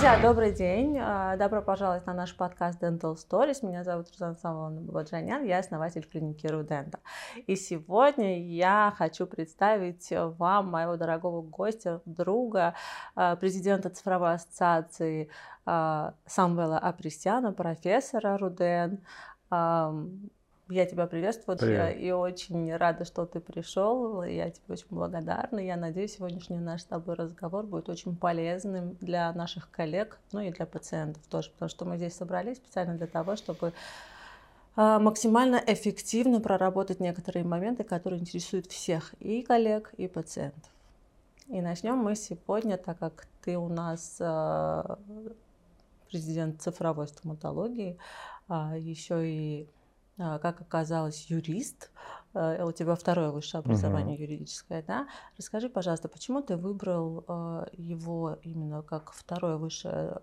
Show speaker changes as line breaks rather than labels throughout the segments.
Друзья, добрый день. А, добро пожаловать на наш подкаст Dental Stories. Меня зовут Рузан Самовна Бабаджанян, я основатель клиники Рудента. И сегодня я хочу представить вам моего дорогого гостя, друга, а, президента цифровой ассоциации а, Самвела Апресяна, профессора Руден. Я тебя приветствую Привет. и очень рада, что ты пришел. Я тебе очень благодарна. Я надеюсь, сегодняшний наш с тобой разговор будет очень полезным для наших коллег, ну и для пациентов тоже, потому что мы здесь собрались специально для того, чтобы а, максимально эффективно проработать некоторые моменты, которые интересуют всех, и коллег, и пациентов. И начнем мы сегодня, так как ты у нас а, президент цифровой стоматологии, а, еще и как оказалось, юрист. А, у тебя второе высшее образование угу. юридическое, да? Расскажи, пожалуйста, почему ты выбрал а, его именно как второе высшее?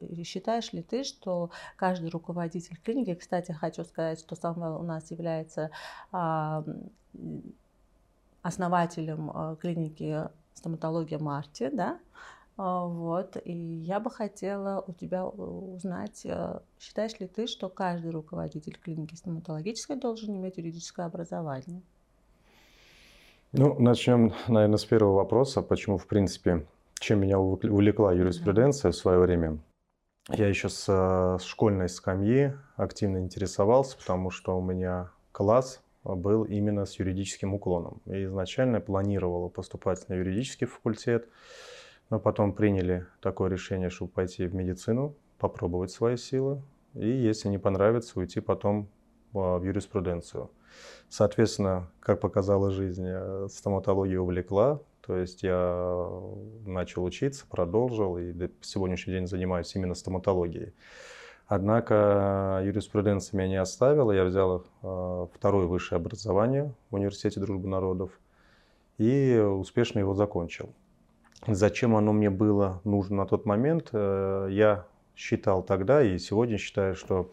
И считаешь ли ты, что каждый руководитель клиники, кстати, хочу сказать, что Самвел у нас является основателем клиники стоматология Марти, да? А, вот, и я бы хотела у тебя узнать, э, считаешь ли ты, что каждый руководитель клиники стоматологической должен иметь юридическое образование?
Ну, начнем, наверное, с первого вопроса. Почему, в принципе, чем меня увлекла юриспруденция в свое время? Я еще с, э, школьной скамьи активно интересовался, потому что у меня класс был именно с юридическим уклоном. И изначально планировал поступать на юридический факультет. Мы потом приняли такое решение, чтобы пойти в медицину, попробовать свои силы, и если не понравится, уйти потом а, в юриспруденцию. Соответственно, как показала жизнь, э, стоматология увлекла, то есть я начал учиться, продолжил, и до сегодняшний день занимаюсь именно стоматологией. Однако юриспруденция меня не оставила, я взял второе высшее образование в Университете дружбы народов и успешно его закончил. Зачем оно мне было нужно на тот момент, э, я считал тогда и сегодня считаю, что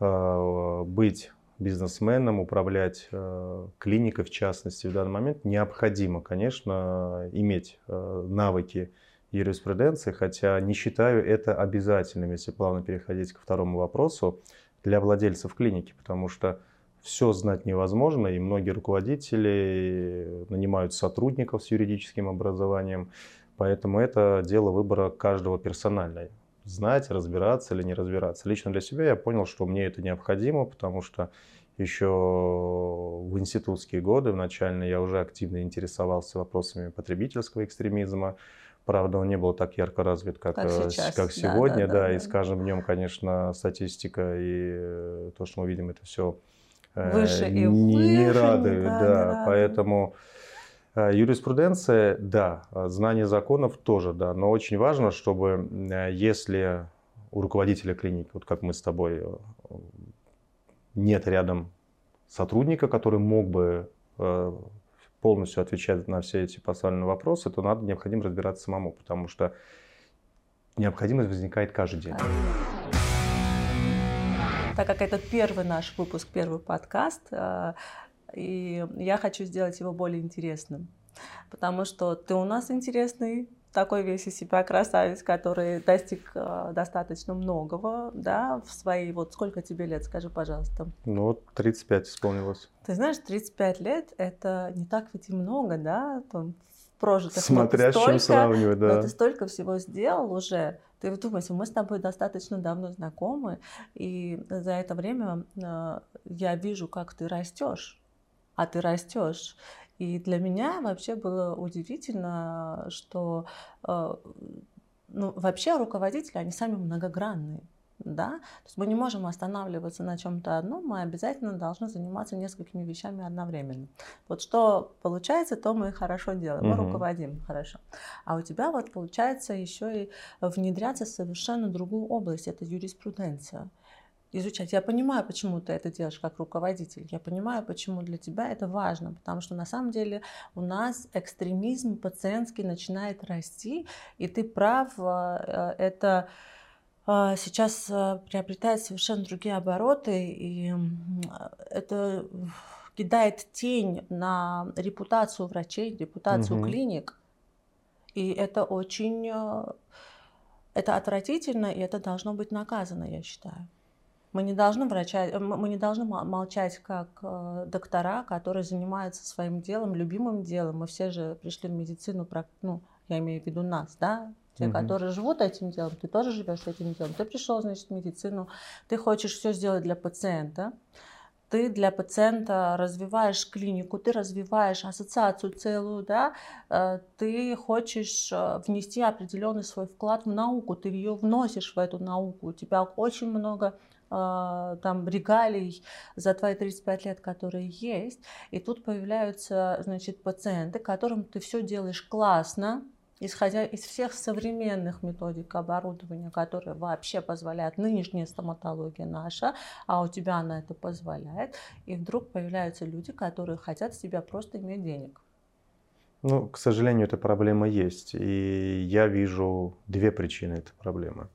э, быть бизнесменом, управлять э, клиникой в частности в данный момент необходимо, конечно, иметь навыки юриспруденции, хотя не считаю это обязательным, если плавно переходить ко второму вопросу, для владельцев клиники, потому что все знать невозможно, и многие руководители нанимают сотрудников с юридическим образованием, поэтому это дело выбора каждого персональное. Знать, разбираться или не разбираться. Лично для себя я понял, что мне это необходимо, потому что еще в институтские годы, в начальные, я уже активно интересовался вопросами потребительского экстремизма. Правда, он не был так ярко развит, как, как, э, сейчас. как сегодня, да, да, да, да, и с каждым днем, конечно, статистика и э, то, что мы видим, это все
Э, выше и
не, выше. Не радует, да. да. Поэтому юриспруденция, да, знание законов тоже, да, но очень важно, чтобы э, если у руководителя клиники, вот как мы с тобой, нет рядом сотрудника, который мог бы полностью отвечать на все эти поставленные вопросы, то надо необходимо разбираться самому, потому что необходимость возникает каждый день.
Так как это первый наш выпуск, первый подкаст, э, и я хочу сделать его более интересным. Потому что ты у нас интересный, такой весь из себя красавец, который достиг э, достаточно многого, да, в свои, вот сколько тебе лет, скажи, пожалуйста.
Ну, вот 35 исполнилось.
Ты знаешь, 35 лет, это не так ведь и много, да, там, прожитых.
Смотря с чем сравнивать, да.
Но ты столько всего сделал уже, ты вдумайся, мы с тобой достаточно давно знакомы, и за это время э, я вижу, как ты растешь, а ты растешь. И для меня вообще было удивительно, что э, ну, вообще руководители, они сами многогранные да, то есть мы не можем останавливаться на чем-то одном, мы обязательно должны заниматься несколькими вещами одновременно. Вот что получается, то мы хорошо делаем, мы угу. руководим хорошо. А у тебя вот получается еще и внедряться в совершенно другую область, это юриспруденция изучать. Я понимаю, почему ты это делаешь как руководитель. Я понимаю, почему для тебя это важно. Потому что на самом деле у нас экстремизм пациентский начинает расти. И ты прав, э, это а, сейчас приобретает совершенно другие обороты, и это кидает тень на репутацию врачей, репутацию угу. клиник. И это очень это отвратительно, и это должно быть наказано, я считаю. Мы не должны врача, мы не должны молчать как э, доктора, которые занимаются своим делом, любимым делом. Мы все же пришли в медицину, ну, я имею в виду нас, да, те, угу. которые живут этим делом, ты тоже живешь этим делом. Ты пришел, значит, в медицину, ты хочешь все сделать для пациента, ты для пациента развиваешь клинику, ты развиваешь ассоциацию целую, да, э, ты хочешь э, внести определенный свой вклад в науку, ты ее вносишь в эту науку, у тебя очень много э, там регалий за твои 35 лет, которые есть, и тут появляются, значит, пациенты, которым ты все делаешь классно, исходя из всех современных методик оборудования, которые вообще позволяют нынешняя стоматология наша, а у тебя она это позволяет, и вдруг появляются люди, которые хотят с тебя просто иметь денег.
Ну, к сожалению, эта проблема есть. И я вижу две причины этой проблемы.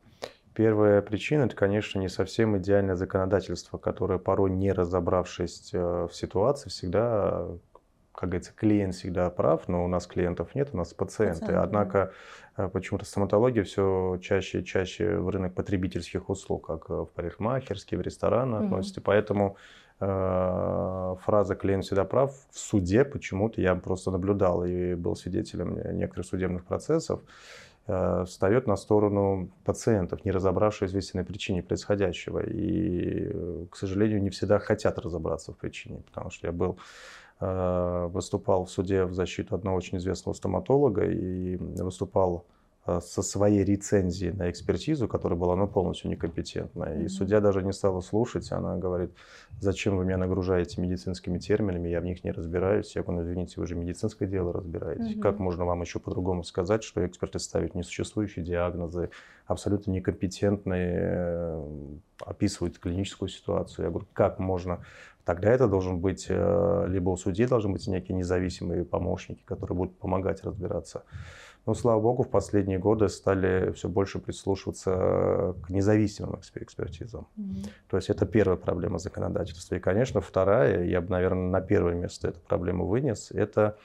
Первая причина – это, конечно, не совсем идеальное законодательство, которое порой, не разобравшись э, в ситуации, всегда как говорится, клиент всегда прав, но у нас клиентов нет, у нас пациенты. пациенты Однако. Э, почему-то стоматология все чаще и чаще в рынок потребительских услуг, как в парикмахерские, в рестораны угу. относится. Поэтому э, фраза «клиент всегда прав» в суде почему-то я просто наблюдал и был свидетелем некоторых судебных процессов, э, встает на сторону пациентов, не разобравшись в истинной причине происходящего. И, э, к сожалению, не всегда хотят разобраться в причине, потому что я был Э, выступал в суде в защиту одного очень известного стоматолога и выступал э, со своей рецензией на экспертизу, которая была ну, полностью некомпетентная. Mm-hmm. И судья даже не стала слушать, она говорит, зачем вы меня нагружаете медицинскими терминами, я в них не разбираюсь. Я говорю, ну, извините, вы же медицинское дело разбираетесь. Mm-hmm. Как можно вам еще по-другому сказать, что эксперты ставят несуществующие диагнозы, абсолютно некомпетентные, э, описывают клиническую ситуацию. Я говорю, как можно тогда это должен быть, э, либо у судей должны быть некие независимые помощники, которые будут помогать разбираться. Но, слава богу, в последние годы стали все больше прислушиваться к независимым экспертизам. Mm-hmm. То есть это первая проблема законодательства. И, конечно, вторая, я бы, наверное, на первое место эту проблему вынес, это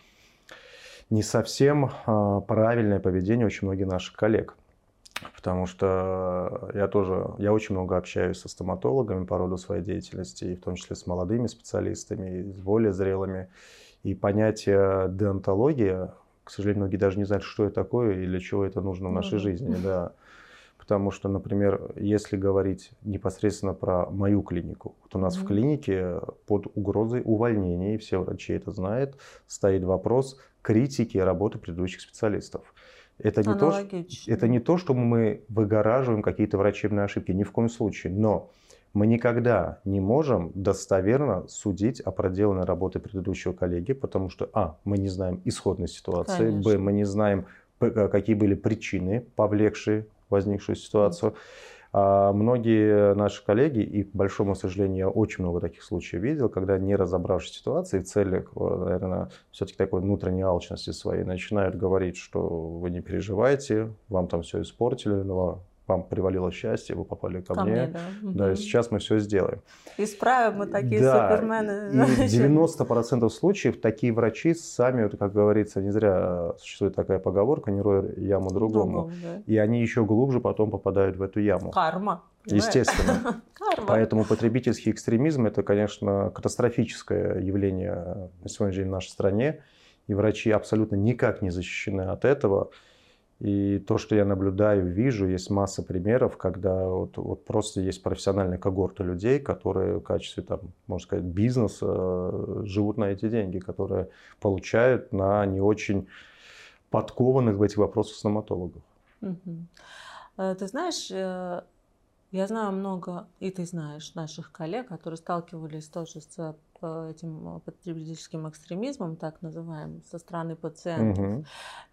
не совсем а, правильное поведение очень многих наших коллег. Потому что я тоже, я очень много общаюсь со стоматологами по роду своей деятельности, и в том числе с молодыми специалистами, и с более зрелыми. И понятие деонтология, к сожалению, многие даже не знают, что это такое и для чего это нужно в нашей ну, жизни. Да. Потому что, например, если говорить непосредственно про мою клинику, вот у нас mm-hmm. в клинике под угрозой увольнения, и все врачи это знают, стоит вопрос критики работы предыдущих специалистов. Это не, то, это не то, что мы выгораживаем какие-то врачебные ошибки, ни в коем случае. Но мы никогда не можем достоверно судить о проделанной работе предыдущего коллеги, потому что, а, мы не знаем исходной ситуации, Конечно. б, мы не знаем, какие были причины, повлекшие возникшую ситуацию. Mm. А многие наши коллеги, и, к большому сожалению, я очень много таких случаев видел, когда не разобравшись в ситуации, в целях, наверное, все-таки такой внутренней алчности своей, начинают говорить, что вы не переживайте, вам там все испортили, но вам привалило счастье, вы попали ко, ко мне. мне да. да, и сейчас мы все сделаем.
Исправим мы такие да, супермены.
И 90% случаев такие врачи сами, вот, как говорится, не зря существует такая поговорка, не рой яму другому. другому да. И они еще глубже потом попадают в эту яму.
Карма.
Естественно. Карма. Поэтому потребительский экстремизм это, конечно, катастрофическое явление на сегодняшний день в нашей стране. И врачи абсолютно никак не защищены от этого. И то, что я наблюдаю, вижу, есть масса примеров, когда вот, вот просто есть профессиональная когорта людей, которые в качестве, там, можно сказать, бизнеса э, живут на эти деньги, которые получают на не очень подкованных в этих вопросах стоматологов.
Угу. Ты знаешь, э, я знаю много, и ты знаешь, наших коллег, которые сталкивались тоже с этим э, потребительским экстремизмом, так называемым, со стороны пациентов, угу.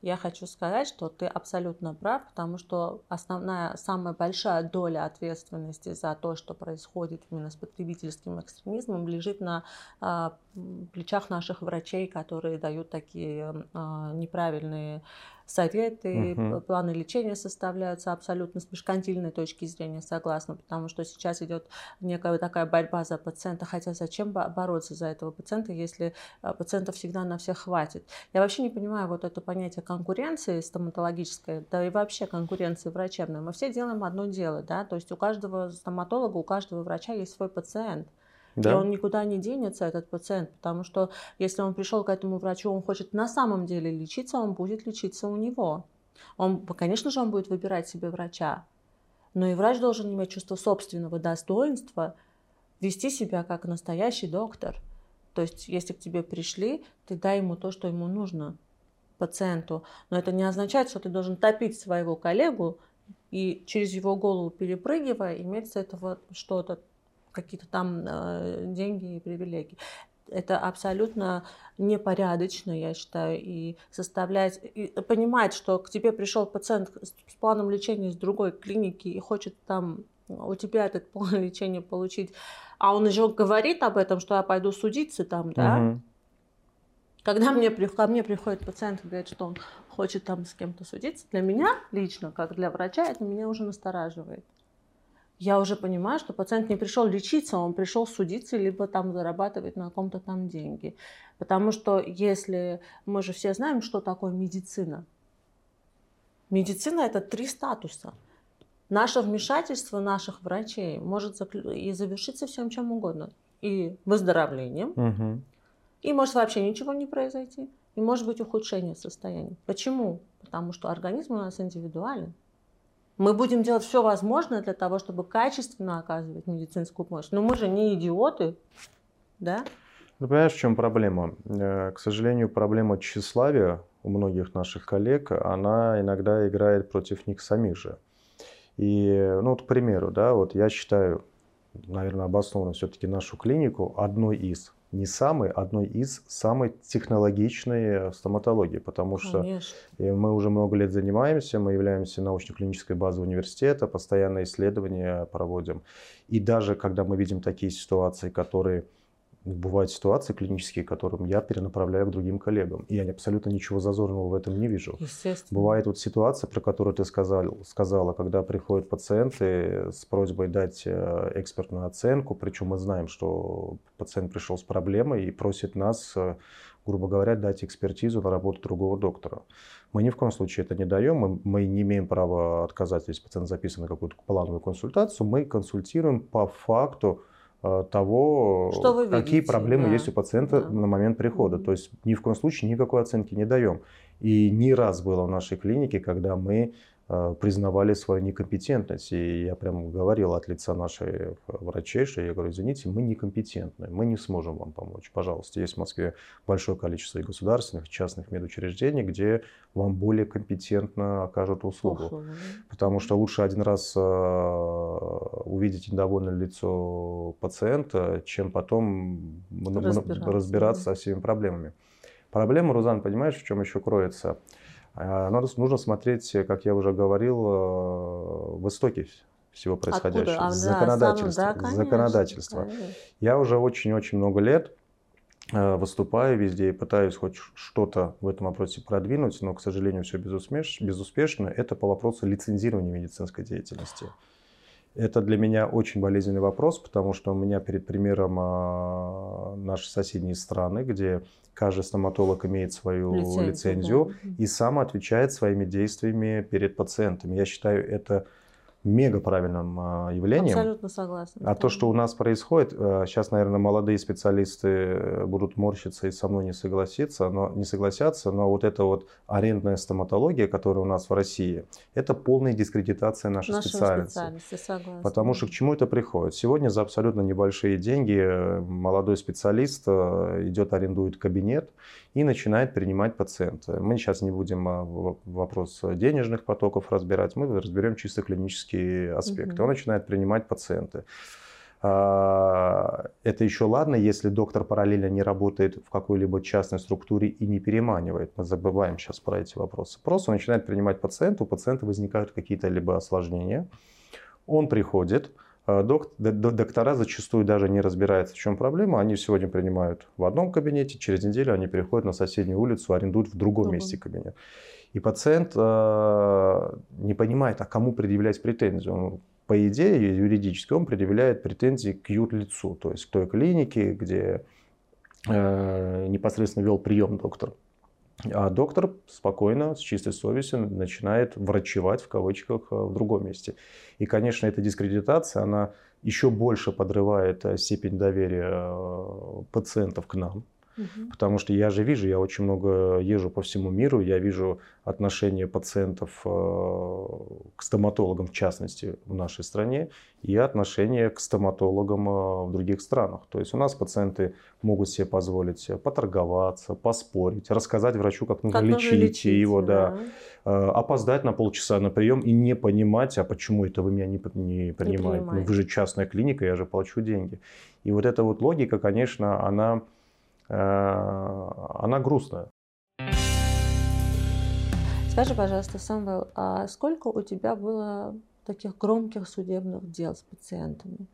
я хочу сказать, что ты абсолютно прав, потому что основная, самая большая доля ответственности за то, что происходит именно с потребительским экстремизмом, лежит на а, плечах наших врачей, которые дают такие а, неправильные советы, угу. планы лечения составляются абсолютно с меркантильной точки зрения, согласна, потому что сейчас идет некая такая борьба за пациента, хотя зачем бороться бороться за этого пациента, если а, пациентов всегда на всех хватит. Я вообще не понимаю вот это понятие конкуренции стоматологической, да и вообще конкуренции врачебной. Мы все делаем одно дело, да, то есть у каждого стоматолога, у каждого врача есть свой пациент. Да. И он никуда не денется, этот пациент, потому что если он пришел к этому врачу, он хочет на самом деле лечиться, он будет лечиться у него. Он, конечно же, он будет выбирать себе врача, но и врач должен иметь чувство собственного достоинства, вести себя как настоящий доктор. То есть, если к тебе пришли, ты дай ему то, что ему нужно пациенту. Но это не означает, что ты должен топить своего коллегу и через его голову перепрыгивая, иметь с этого что-то какие-то там э, деньги и привилегии. Это абсолютно непорядочно, я считаю, и составлять, и понимать, что к тебе пришел пациент с планом лечения из другой клиники и хочет там у тебя этот план лечения получить, а он еще говорит об этом, что я пойду судиться там, да, угу. Когда мне, ко мне приходит пациент и говорит, что он хочет там с кем-то судиться, для меня лично, как для врача, это меня уже настораживает я уже понимаю, что пациент не пришел лечиться, он пришел судиться, либо там зарабатывать на ком-то там деньги. Потому что если мы же все знаем, что такое медицина. Медицина это три статуса. Наше вмешательство наших врачей может и завершиться всем чем угодно. И выздоровлением, угу. и может вообще ничего не произойти, и может быть ухудшение состояния. Почему? Потому что организм у нас индивидуален. Мы будем делать все возможное для того, чтобы качественно оказывать медицинскую помощь. Но мы же не идиоты, да?
Ну, понимаешь, в чем проблема? Э, к сожалению, проблема тщеславия у многих наших коллег, она иногда играет против них самих же. И, ну, вот, к примеру, да, вот я считаю, наверное, обоснованно все-таки нашу клинику одной из не самый, одной из самой технологичной стоматологии, потому Конечно. что мы уже много лет занимаемся, мы являемся научно-клинической базой университета, постоянно исследования проводим. И даже когда мы видим такие ситуации, которые бывают ситуации клинические, которым я перенаправляю к другим коллегам. И я абсолютно ничего зазорного в этом не вижу.
Естественно.
Бывает вот ситуация, про которую ты сказал, сказала, когда приходят пациенты с просьбой дать э, экспертную оценку, причем мы знаем, что пациент пришел с проблемой и просит нас, э, грубо говоря, дать экспертизу на работу другого доктора. Мы ни в коем случае это не даем, мы, мы не имеем права отказать, если пациент записан на какую-то плановую консультацию, мы консультируем по факту, того,
что вы
какие проблемы да. есть у пациента да. на момент прихода. То есть ни в коем случае никакой оценки не даем. И не раз было в нашей клинике, когда мы Э, признавали свою некомпетентность. И я прям говорил от лица нашей врачей, что я говорю, извините, мы некомпетентны, мы не сможем вам помочь. Пожалуйста, есть в Москве большое количество и государственных, и частных медучреждений, где вам более компетентно окажут услугу. Ох, Потому что лучше один раз э, увидеть недовольное лицо пациента, чем потом разбираться, разбираться со всеми проблемами. Проблема, Рузан, понимаешь, в чем еще кроется? А, надо, нужно смотреть, как я уже говорил, э, в истоке всего происходящего. А, законодательство. Да, конечно, законодательство. Конечно. Я уже очень-очень много лет э, выступаю везде и пытаюсь хоть что-то в этом вопросе продвинуть, но, к сожалению, все безуспеш... безуспешно. Это по вопросу лицензирования медицинской деятельности. Это для меня очень болезненный вопрос, потому что у меня перед примером а, наши соседние страны, где каждый стоматолог имеет свою лицензию, лицензию да. и сам отвечает своими действиями перед пациентами. Я считаю, это мега правильным а, явлением.
Абсолютно согласна.
А да. то, что у нас происходит, сейчас, э, наверное, молодые специалисты э, будут морщиться и со мной не согласиться, но не согласятся, но вот эта вот арендная стоматология, которая у нас в России, это полная дискредитация нашей Нашего специальности. специальности согласна. Потому что к чему это приходит? Сегодня за абсолютно небольшие деньги э, молодой специалист идет, арендует кабинет и начинает принимать пациента. Мы сейчас не будем а, вопрос денежных потоков разбирать, мы разберем чисто клинические аспекты. Угу. Он начинает принимать пациенты. А, это еще ладно, если доктор параллельно не работает в какой-либо частной структуре и не переманивает. Мы забываем сейчас про эти вопросы. Просто он начинает принимать пациента, у пациента возникают какие-то либо осложнения. Он приходит, док, доктора зачастую даже не разбираются, в чем проблема. Они сегодня принимают в одном кабинете, через неделю они переходят на соседнюю улицу, арендуют в другом месте кабинет. И пациент э, не понимает, а кому предъявлять претензию. Он, по идее, юридически он предъявляет претензии к юрлицу, то есть к той клинике, где э, непосредственно вел прием доктор. А доктор спокойно, с чистой совестью начинает врачевать в кавычках э, в другом месте. И, конечно, эта дискредитация, она еще больше подрывает э, степень доверия э, пациентов к нам, Угу. Потому что я же вижу, я очень много езжу по всему миру, я вижу отношение пациентов э, к стоматологам, в частности, в нашей стране, и отношение к стоматологам э, в других странах. То есть у нас пациенты могут себе позволить поторговаться, поспорить, рассказать врачу, как нужно как лечить, лечить его, да. да, опоздать на полчаса на прием и не понимать, а почему это вы меня не, не принимаете. Не ну, вы же частная клиника, я же плачу деньги. И вот эта вот логика, конечно, она Э, она грустная.
Скажи, пожалуйста, Самвел, а сколько у тебя было таких громких судебных дел с пациентами?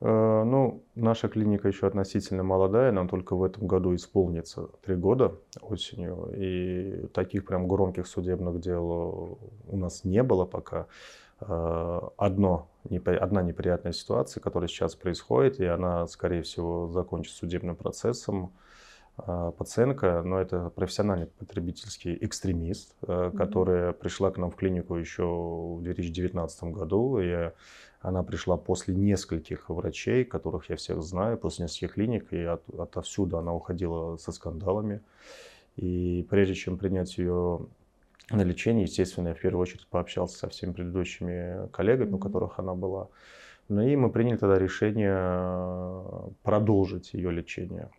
Э, ну, наша клиника еще относительно молодая, нам только в этом году исполнится три года осенью, и таких прям громких судебных дел у нас не было пока. Э, одно, одна неприятная ситуация, которая сейчас происходит, и она, скорее всего, закончится судебным процессом. Э, пациентка, но это профессиональный потребительский экстремист, mm-hmm. которая пришла к нам в клинику еще в 2019 году, и она пришла после нескольких врачей, которых я всех знаю, после нескольких клиник, и от, отовсюду она уходила со скандалами. И прежде чем принять ее на лечение, естественно, я в первую очередь пообщался со всеми предыдущими коллегами, у которых она была. Ну и мы приняли тогда решение э, продолжить ее лечение.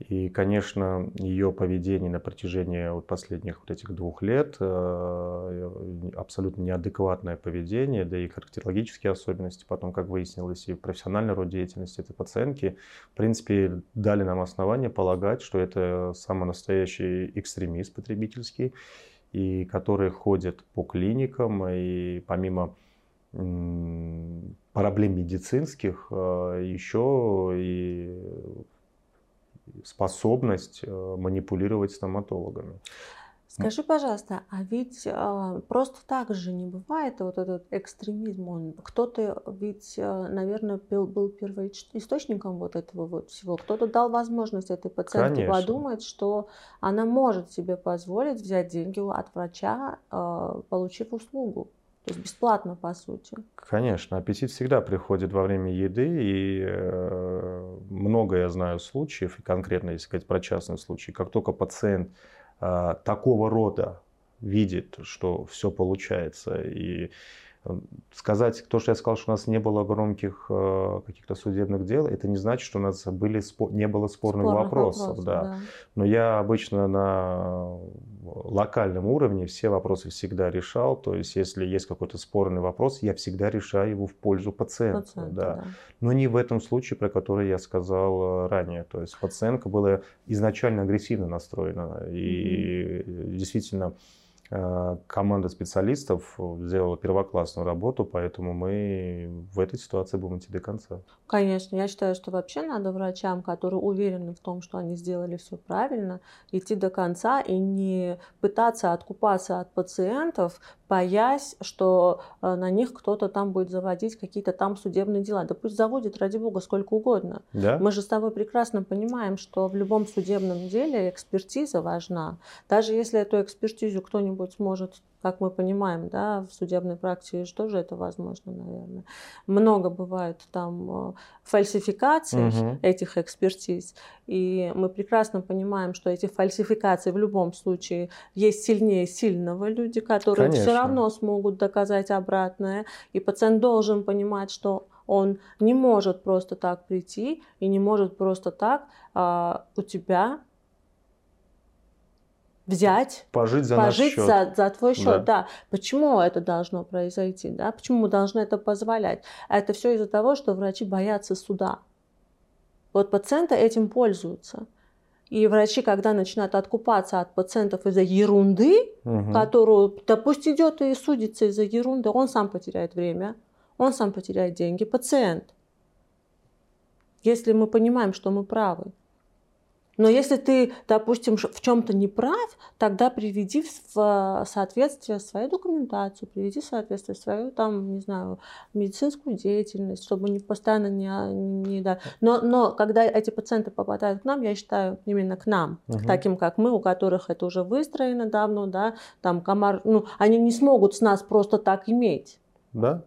И, конечно, ее поведение на протяжении вот последних вот этих двух лет, э, абсолютно неадекватное поведение, да и характерологические особенности, потом, как выяснилось, и профессиональный род деятельности этой пациентки, в принципе, дали нам основания полагать, что это самый настоящий экстремист потребительский, и которые ходят по клиникам, и помимо проблем медицинских, э, еще и способность э, манипулировать стоматологами.
Скажи, пожалуйста, а ведь э, просто так же не бывает вот этот экстремизм. Он кто-то ведь, э, наверное, был, был первоисточником вот этого вот всего. Кто-то дал возможность этой пациентке Конечно. подумать, что она может себе позволить взять деньги от врача, э, получив услугу. То есть бесплатно, по сути.
Конечно, аппетит всегда приходит во время еды, и э, много я знаю случаев, и конкретно, если сказать про частный случай, как только пациент а, такого рода видит, что все получается. И сказать, то, что я сказал, что у нас не было громких э, каких-то судебных дел, это не значит, что у нас были, не было спорных, спорных вопросов. вопросов да. Да. Но я обычно на локальном уровне все вопросы всегда решал. То есть, если есть какой-то спорный вопрос, я всегда решаю его в пользу пациента. пациента да. Да. Но не в этом случае, про который я сказал э, ранее. То есть, пациентка была изначально агрессивно настроена. И mm-hmm. действительно команда специалистов сделала первоклассную работу, поэтому мы в этой ситуации будем идти до конца.
Конечно, я считаю, что вообще надо врачам, которые уверены в том, что они сделали все правильно, идти до конца и не пытаться откупаться от пациентов, боясь, что э, на них кто-то там будет заводить какие-то там судебные дела. Да пусть заводит, ради бога, сколько угодно. Да? Мы же с тобой прекрасно понимаем, что в любом судебном деле экспертиза важна. Даже если эту экспертизу кто-нибудь сможет как мы понимаем, да, в судебной практике тоже это возможно, наверное. Много бывает там э, фальсификаций угу. этих экспертиз, и мы прекрасно понимаем, что эти фальсификации в любом случае есть сильнее сильного люди, которые Конечно. все равно смогут доказать обратное, и пациент должен понимать, что он не может просто так прийти и не может просто так а, у тебя взять,
пожить за
пожить
наш
за, за твой счет, да. да. Почему это должно произойти, да? Почему мы должны это позволять? Это все из-за того, что врачи боятся суда. Вот пациенты этим пользуются. И врачи, когда начинают откупаться от пациентов из-за ерунды, угу. которую, да пусть идет и судится из-за ерунды, он сам потеряет время, он сам потеряет деньги, пациент. Если мы понимаем, что мы правы. Но если ты, допустим, в чем-то не прав, тогда приведи в соответствие свою документацию, приведи в соответствие свою, там, не знаю, медицинскую деятельность, чтобы не постоянно не... не да. но, но когда эти пациенты попадают к нам, я считаю, именно к нам, угу. к таким, как мы, у которых это уже выстроено давно, да, там комар, ну, они не смогут с нас просто так иметь.
Да,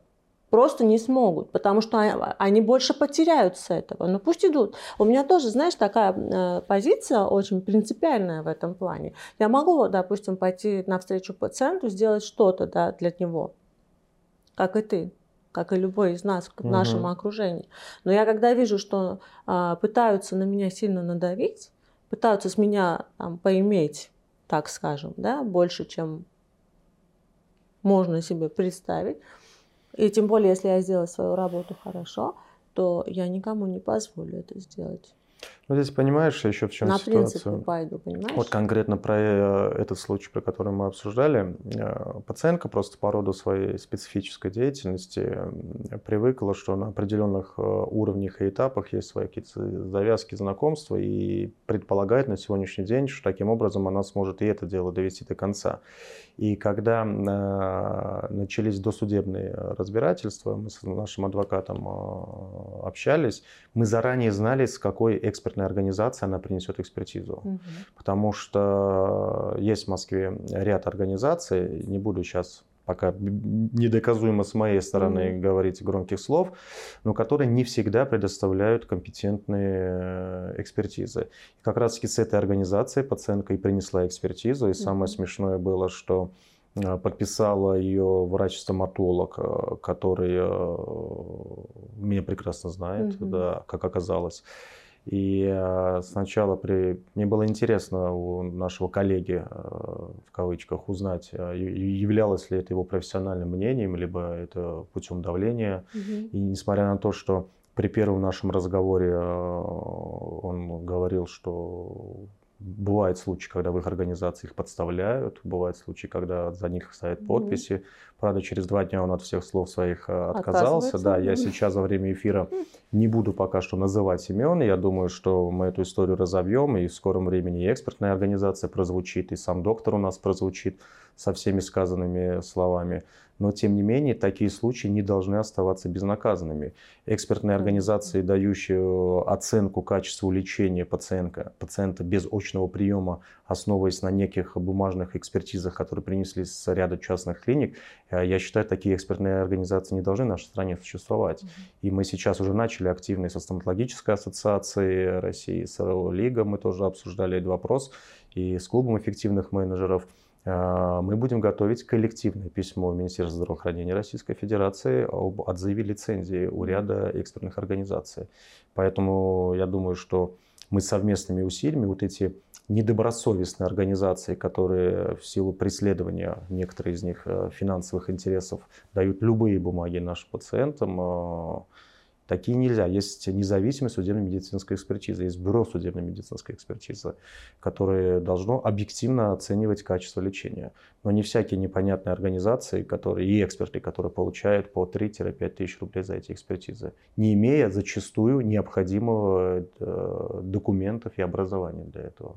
просто не смогут, потому что они больше потеряют с этого. Но пусть идут. У меня тоже, знаешь, такая э, позиция очень принципиальная в этом плане. Я могу, допустим, пойти навстречу пациенту, сделать что-то да, для него, как и ты как и любой из нас в нашем угу. окружении. Но я когда вижу, что а, пытаются на меня сильно надавить, пытаются с меня там, поиметь, так скажем, да, больше, чем можно себе представить, и тем более, если я сделаю свою работу хорошо, то я никому не позволю это сделать.
Ну, здесь понимаешь еще в чем
На
ситуация.
принципе пойду, понимаешь?
Вот конкретно про э, этот случай, про который мы обсуждали. Э, пациентка просто по роду своей специфической деятельности привыкла, что на определенных э, уровнях и этапах есть свои какие-то завязки знакомства и предполагает на сегодняшний день, что таким образом она сможет и это дело довести до конца. И когда начались досудебные разбирательства, мы с нашим адвокатом общались, мы заранее знали, с какой эксперт экспертная организация, она принесет экспертизу. Угу. Потому что есть в Москве ряд организаций, не буду сейчас пока недоказуемо с моей стороны mm говорить громких слов, но которые не всегда предоставляют компетентные э, экспертизы. И как раз таки с этой организацией пациентка и принесла экспертизу, и самое mm смешное было, что э, подписала ее врач-стоматолог, э, который меня прекрасно знает, mm да, как оказалось. И э, сначала при... мне было интересно у нашего коллеги, э, в кавычках, узнать, э, являлось ли это его профессиональным мнением, либо это путем давления. Угу. И несмотря на то, что при первом нашем разговоре он говорил, что Бывают случаи, когда в их организации их подставляют, бывают случаи, когда за них ставят подписи. Mm-hmm. Правда, через два дня он от всех слов своих э, отказался. Да, я сейчас во время эфира не буду пока что называть имен. Я думаю, что мы эту историю разовьем, и в скором времени и экспертная организация прозвучит, и сам доктор у нас прозвучит со всеми сказанными словами. Но, тем не менее, такие случаи не должны оставаться безнаказанными. Экспертные организации, дающие оценку качеству лечения пациента, пациента без очного приема, основываясь на неких бумажных экспертизах, которые принесли с ряда частных клиник, э, я считаю, такие экспертные организации не должны в нашей стране существовать. И мы сейчас уже начали активно со стоматологической ассоциацией России, с Лига мы тоже обсуждали этот вопрос, и с клубом эффективных менеджеров – мы будем готовить коллективное письмо Министерства здравоохранения Российской Федерации об отзыве лицензии у ряда экспертных организаций. Поэтому я думаю, что мы совместными усилиями вот эти недобросовестные организации, которые в силу преследования некоторых из них э, финансовых интересов дают любые бумаги нашим пациентам, э, Такие нельзя. Есть независимая судебно-медицинская экспертиза, есть бюро судебно-медицинской экспертизы, которое должно объективно оценивать качество лечения. Но не всякие непонятные организации которые, и эксперты, которые получают по 3-5 тысяч рублей за эти экспертизы, не имея зачастую необходимого э, документов и образования для этого.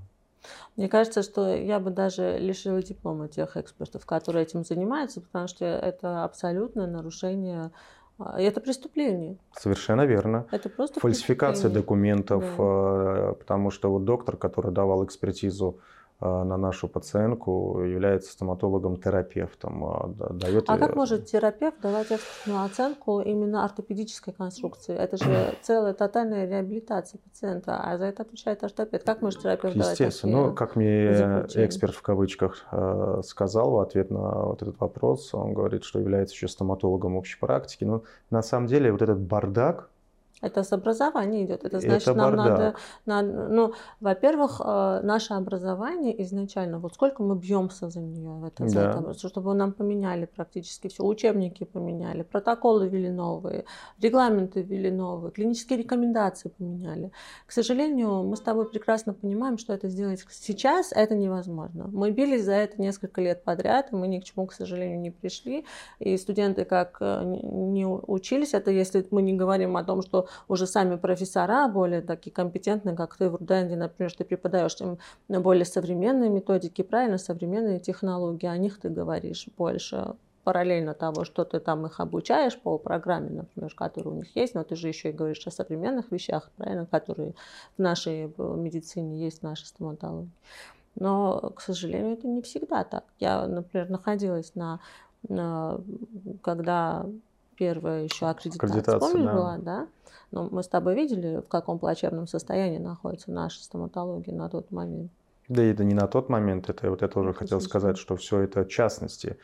Мне кажется, что я бы даже лишила диплома тех экспертов, которые этим занимаются, потому что это абсолютное нарушение это преступление.
Совершенно верно.
Это просто
Фальсификация документов, да. Э, потому что вот доктор, который давал экспертизу на нашу пациентку является стоматологом-терапевтом.
Э, дает... А как может терапевт давать экспертную оценку именно ортопедической конструкции? Это же целая тотальная реабилитация пациента, а за это отвечает ортопед. Как может терапевт давать
Естественно. Ну, как мне заключения? эксперт в кавычках э, сказал в ответ на вот этот вопрос, он говорит, что является еще стоматологом общей практики. Но на самом деле вот этот бардак,
это с образования идет. Это значит, это нам надо, надо, ну, во-первых, э, наше образование изначально, вот сколько мы бьемся за нее в этом, да. этом чтобы нам поменяли практически все, учебники поменяли, протоколы ввели новые, регламенты ввели новые, клинические рекомендации поменяли. К сожалению, мы с тобой прекрасно понимаем, что это сделать сейчас это невозможно. Мы бились за это несколько лет подряд, и мы ни к чему, к сожалению, не пришли. И студенты как э, не учились, это если мы не говорим о том, что что уже сами профессора более такие компетентные, как ты в Руденде, например, ты преподаешь им более современные методики, правильно, современные технологии, о них ты говоришь больше параллельно того, что ты там их обучаешь по программе, например, которая у них есть, но ты же еще и говоришь о современных вещах, правильно, которые в нашей медицине есть, в нашей стоматологии. Но, к сожалению, это не всегда так. Я, например, находилась на, на когда первая еще аккредитация, аккредитация помнишь, да. была, да? Но мы с тобой видели, в каком плачевном состоянии находится наша стоматология на тот момент.
Да это не на тот момент, это вот я тоже хотел сказать, что все это частности.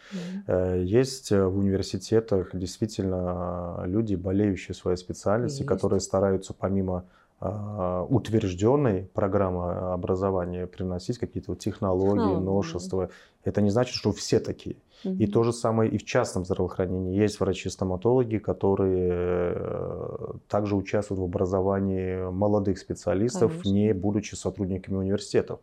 Mm-hmm. Есть э, в университетах действительно люди, болеющие своей специальности, Есть. которые стараются помимо а, утвержденной программы образования приносить какие-то технологии, технологии, новшества. Это не значит, что все такие. Угу. И то же самое и в частном здравоохранении. Есть врачи-стоматологи, которые э, также участвуют в образовании молодых специалистов, Конечно. не будучи сотрудниками университетов.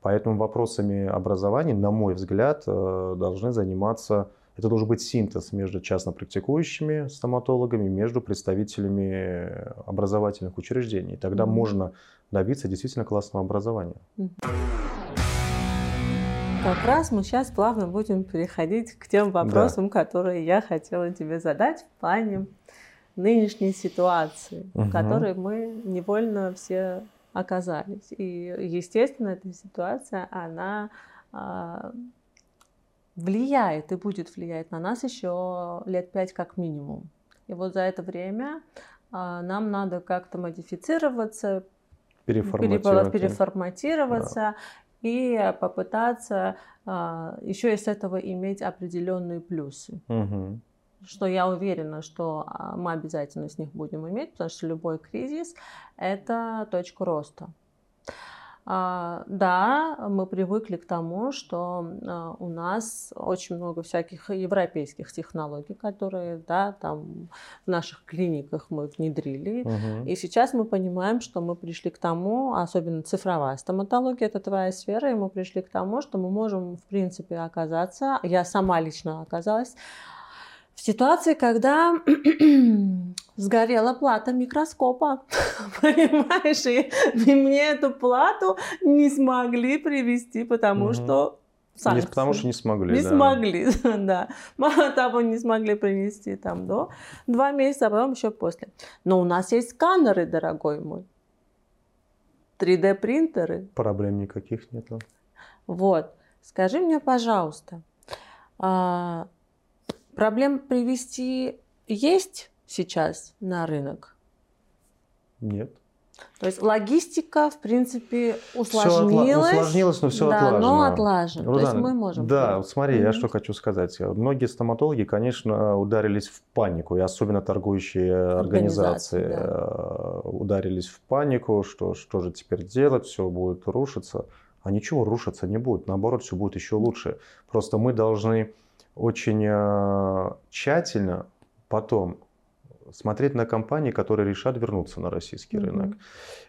Поэтому вопросами образования, на мой взгляд, э, должны заниматься это должен быть синтез между частно практикующими стоматологами, между представителями образовательных учреждений. Тогда mm-hmm. можно добиться действительно классного образования.
Как раз мы сейчас плавно будем переходить к тем вопросам, да. которые я хотела тебе задать в плане нынешней ситуации, угу. в которой мы невольно все оказались. И, естественно, эта ситуация, она а, влияет и будет влиять на нас еще лет пять как минимум. И вот за это время а, нам надо как-то модифицироваться, переформатировать. переформатироваться да. И попытаться а, еще из этого иметь определенные плюсы. Угу. Что я уверена, что а, мы обязательно с них будем иметь, потому что любой кризис это точка роста. А, да, мы привыкли к тому, что а, у нас очень много всяких европейских технологий, которые, да, там в наших клиниках мы внедрили. Угу. И сейчас мы понимаем, что мы пришли к тому, особенно цифровая стоматология, это твоя сфера, и мы пришли к тому, что мы можем, в принципе, оказаться, я сама лично оказалась в ситуации, когда сгорела плата микроскопа, понимаешь, и, мне эту плату не смогли привести, потому угу. что
санкции. Не потому что не смогли.
Не да. смогли, да. Мало того, не смогли принести там до два месяца, а потом еще после. Но у нас есть сканеры, дорогой мой. 3D принтеры.
Проблем никаких нет.
Вот. Скажи мне, пожалуйста, а, Проблем привести есть сейчас на рынок?
Нет.
То есть логистика, в принципе, усложнилась.
Все усложнилось, но все да, отлажено.
но отлажено. Рузан, То есть мы можем.
Да, вот смотри, mm-hmm. я что хочу сказать. Многие стоматологи, конечно, ударились в панику, и особенно торгующие организации, организации да. Э, ударились в панику, что что же теперь делать, все будет рушиться. А ничего рушиться не будет, наоборот, все будет еще лучше. Просто мы должны очень э, тщательно потом смотреть на компании, которые решат вернуться на российский mm-hmm. рынок.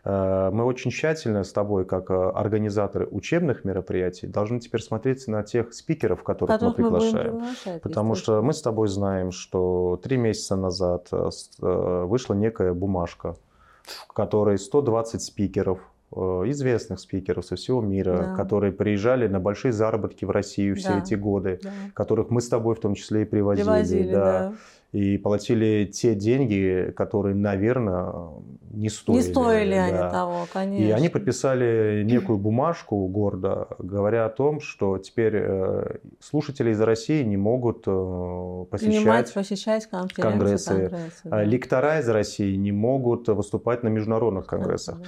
Э, мы очень тщательно с тобой, как э, организаторы учебных мероприятий, должны теперь смотреть на тех спикеров, которых, которых мы приглашаем. Мы Потому что мы с тобой знаем, что три месяца назад вышла некая бумажка, в которой 120 спикеров Э, известных спикеров со всего мира, да. которые приезжали на большие заработки в Россию все да. эти годы, да. которых мы с тобой в том числе и привозили. привозили да. Да. И платили те деньги, которые, наверное, не стоили.
Не стоили да. они того, конечно.
И они подписали некую бумажку гордо, говоря о том, что теперь э, слушатели из России не могут э, посещать,
посещать
конгрессы. конгрессы да. Лектора из России не могут выступать на международных конгрессах. Да.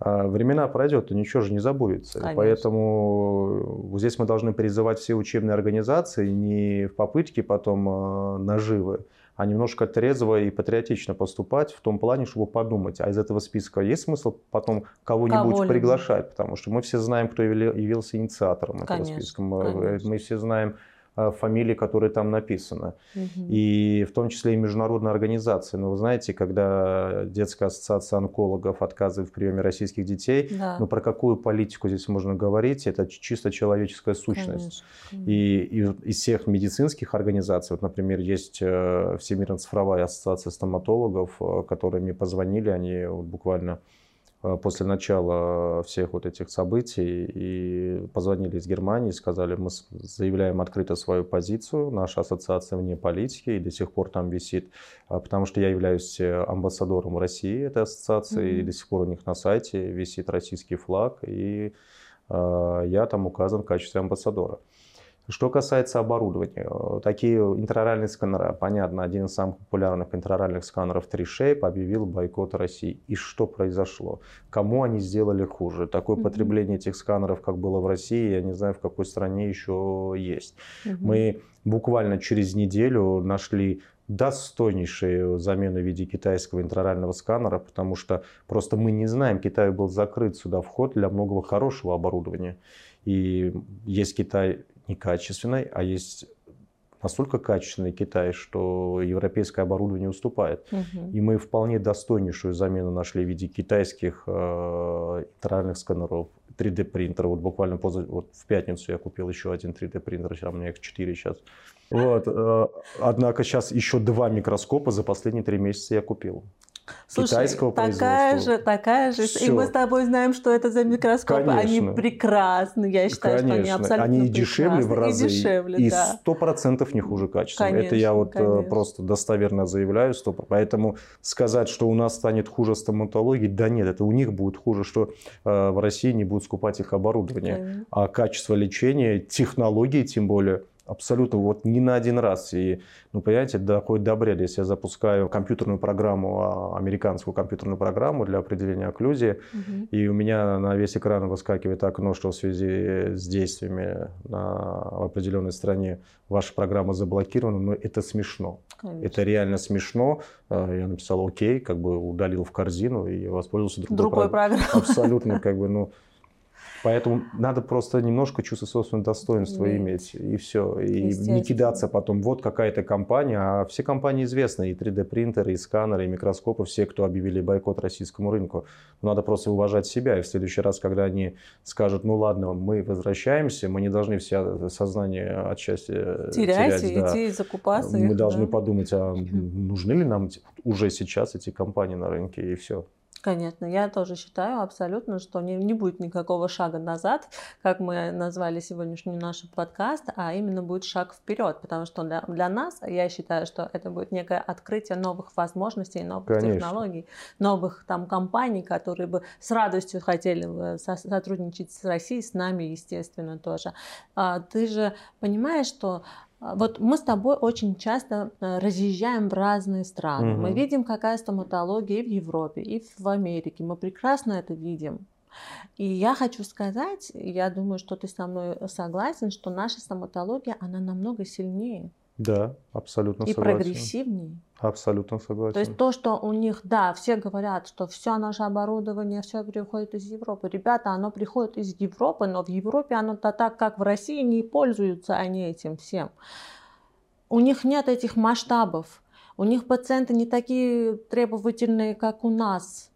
А времена пройдет, и ничего же не забудется. Конечно. Поэтому здесь мы должны призывать все учебные организации не в попытке потом а, наживы, а немножко трезво и патриотично поступать в том плане, чтобы подумать, а из этого списка есть смысл потом кого-нибудь кого приглашать, потому что мы все знаем, кто явился инициатором Конечно. этого списка. Мы, мы все знаем, э, фамилии, которые там написаны. Угу. И в том числе и международные организации. Но вы знаете, когда детская ассоциация онкологов отказывает в приеме российских детей, да. ну про какую политику здесь можно говорить? Это чисто человеческая сущность. Конечно. И, и из всех медицинских организаций, вот, например, есть э, Всемирная цифровая ассоциация стоматологов, э, которые мне позвонили, они вот буквально после начала всех вот этих событий и позвонили из Германии, сказали, мы заявляем открыто свою позицию, наша ассоциация вне политики и до сих пор там висит, а, потому что я являюсь э, амбассадором России этой ассоциации, mm-hmm. и до сих пор у них на сайте висит российский флаг, и э, я там указан в качестве амбассадора. Что касается оборудования, э, такие интраоральные сканеры, понятно, один из самых популярных интраоральных сканеров 3Shape объявил бойкот России. И что произошло? Кому они сделали хуже? Такое mm-hmm. потребление этих сканеров, как было в России, я не знаю, в какой стране еще есть. Mm-hmm. Мы буквально через неделю нашли достойнейшую замену в виде китайского интраорального сканера, потому что просто мы не знаем, Китай был закрыт сюда вход для многого хорошего оборудования. И есть Китай некачественной, а есть настолько качественный Китай, что европейское оборудование уступает. Угу. И мы вполне достойнейшую замену нашли в виде китайских э, интернальных сканеров, 3D принтера. Вот буквально поза, вот в пятницу я купил еще один 3D принтер, у меня их 4 сейчас. Вот, э, однако сейчас еще два микроскопа за последние три месяца я купил.
Слушай, китайского такая же, такая же. Все. И мы с тобой знаем, что это за микроскопы. Конечно. Они прекрасны. Я считаю,
конечно.
что они абсолютно
Они дешевле в разы. И дешевле, сто процентов не хуже качества. Конечно, это я вот э, конечно. просто достоверно заявляю. 100%. Поэтому сказать, что у нас станет хуже стоматологии, да нет, это у них будет хуже, что э, в России не будут скупать их оборудование. Конечно. А качество лечения, технологии тем более, абсолютно вот не на один раз. И, ну, понимаете, доходит до бреда. Если я запускаю компьютерную программу, а, американскую компьютерную программу для определения окклюзии, угу. и у меня на весь экран выскакивает окно, что в связи с действиями на, в определенной стране ваша программа заблокирована, но это смешно. Конечно. Это реально смешно. А, я написал окей, как бы удалил в корзину и воспользовался другой,
другой программой.
Абсолютно, как бы, ну, Поэтому надо просто немножко чувство собственного достоинства да. иметь, и все. И не кидаться потом, вот какая-то компания, а все компании известны, и 3D-принтеры, и сканеры, и микроскопы, все, кто объявили бойкот российскому рынку. Надо просто уважать себя, и в следующий раз, когда они скажут, ну ладно, мы возвращаемся, мы не должны все сознание отчасти терять. Терять,
да. идти закупаться.
Мы
их,
должны да. подумать, а нужны ли нам уже сейчас эти компании на рынке, и все.
Конечно, я тоже считаю абсолютно, что не, не будет никакого шага назад, как мы назвали сегодняшний наш подкаст, а именно будет шаг вперед, потому что для, для нас, я считаю, что это будет некое открытие новых возможностей, новых Конечно. технологий, новых там компаний, которые бы с радостью хотели бы сотрудничать с Россией, с нами, естественно, тоже. А, ты же понимаешь, что вот мы с тобой очень часто э, разъезжаем в разные страны. Угу. Мы видим, какая стоматология и в Европе, и в Америке. Мы прекрасно это видим. И я хочу сказать, я думаю, что ты со мной согласен, что наша стоматология, она намного сильнее.
Да, абсолютно
и
согласен.
И прогрессивнее.
Абсолютно согласен.
То есть то, что у них, да, все говорят, что все наше оборудование, все приходит из Европы. Ребята, оно приходит из Европы, но в Европе оно-то так, как в России, не пользуются они этим всем. У них нет этих масштабов. У них пациенты не такие требовательные, как у нас.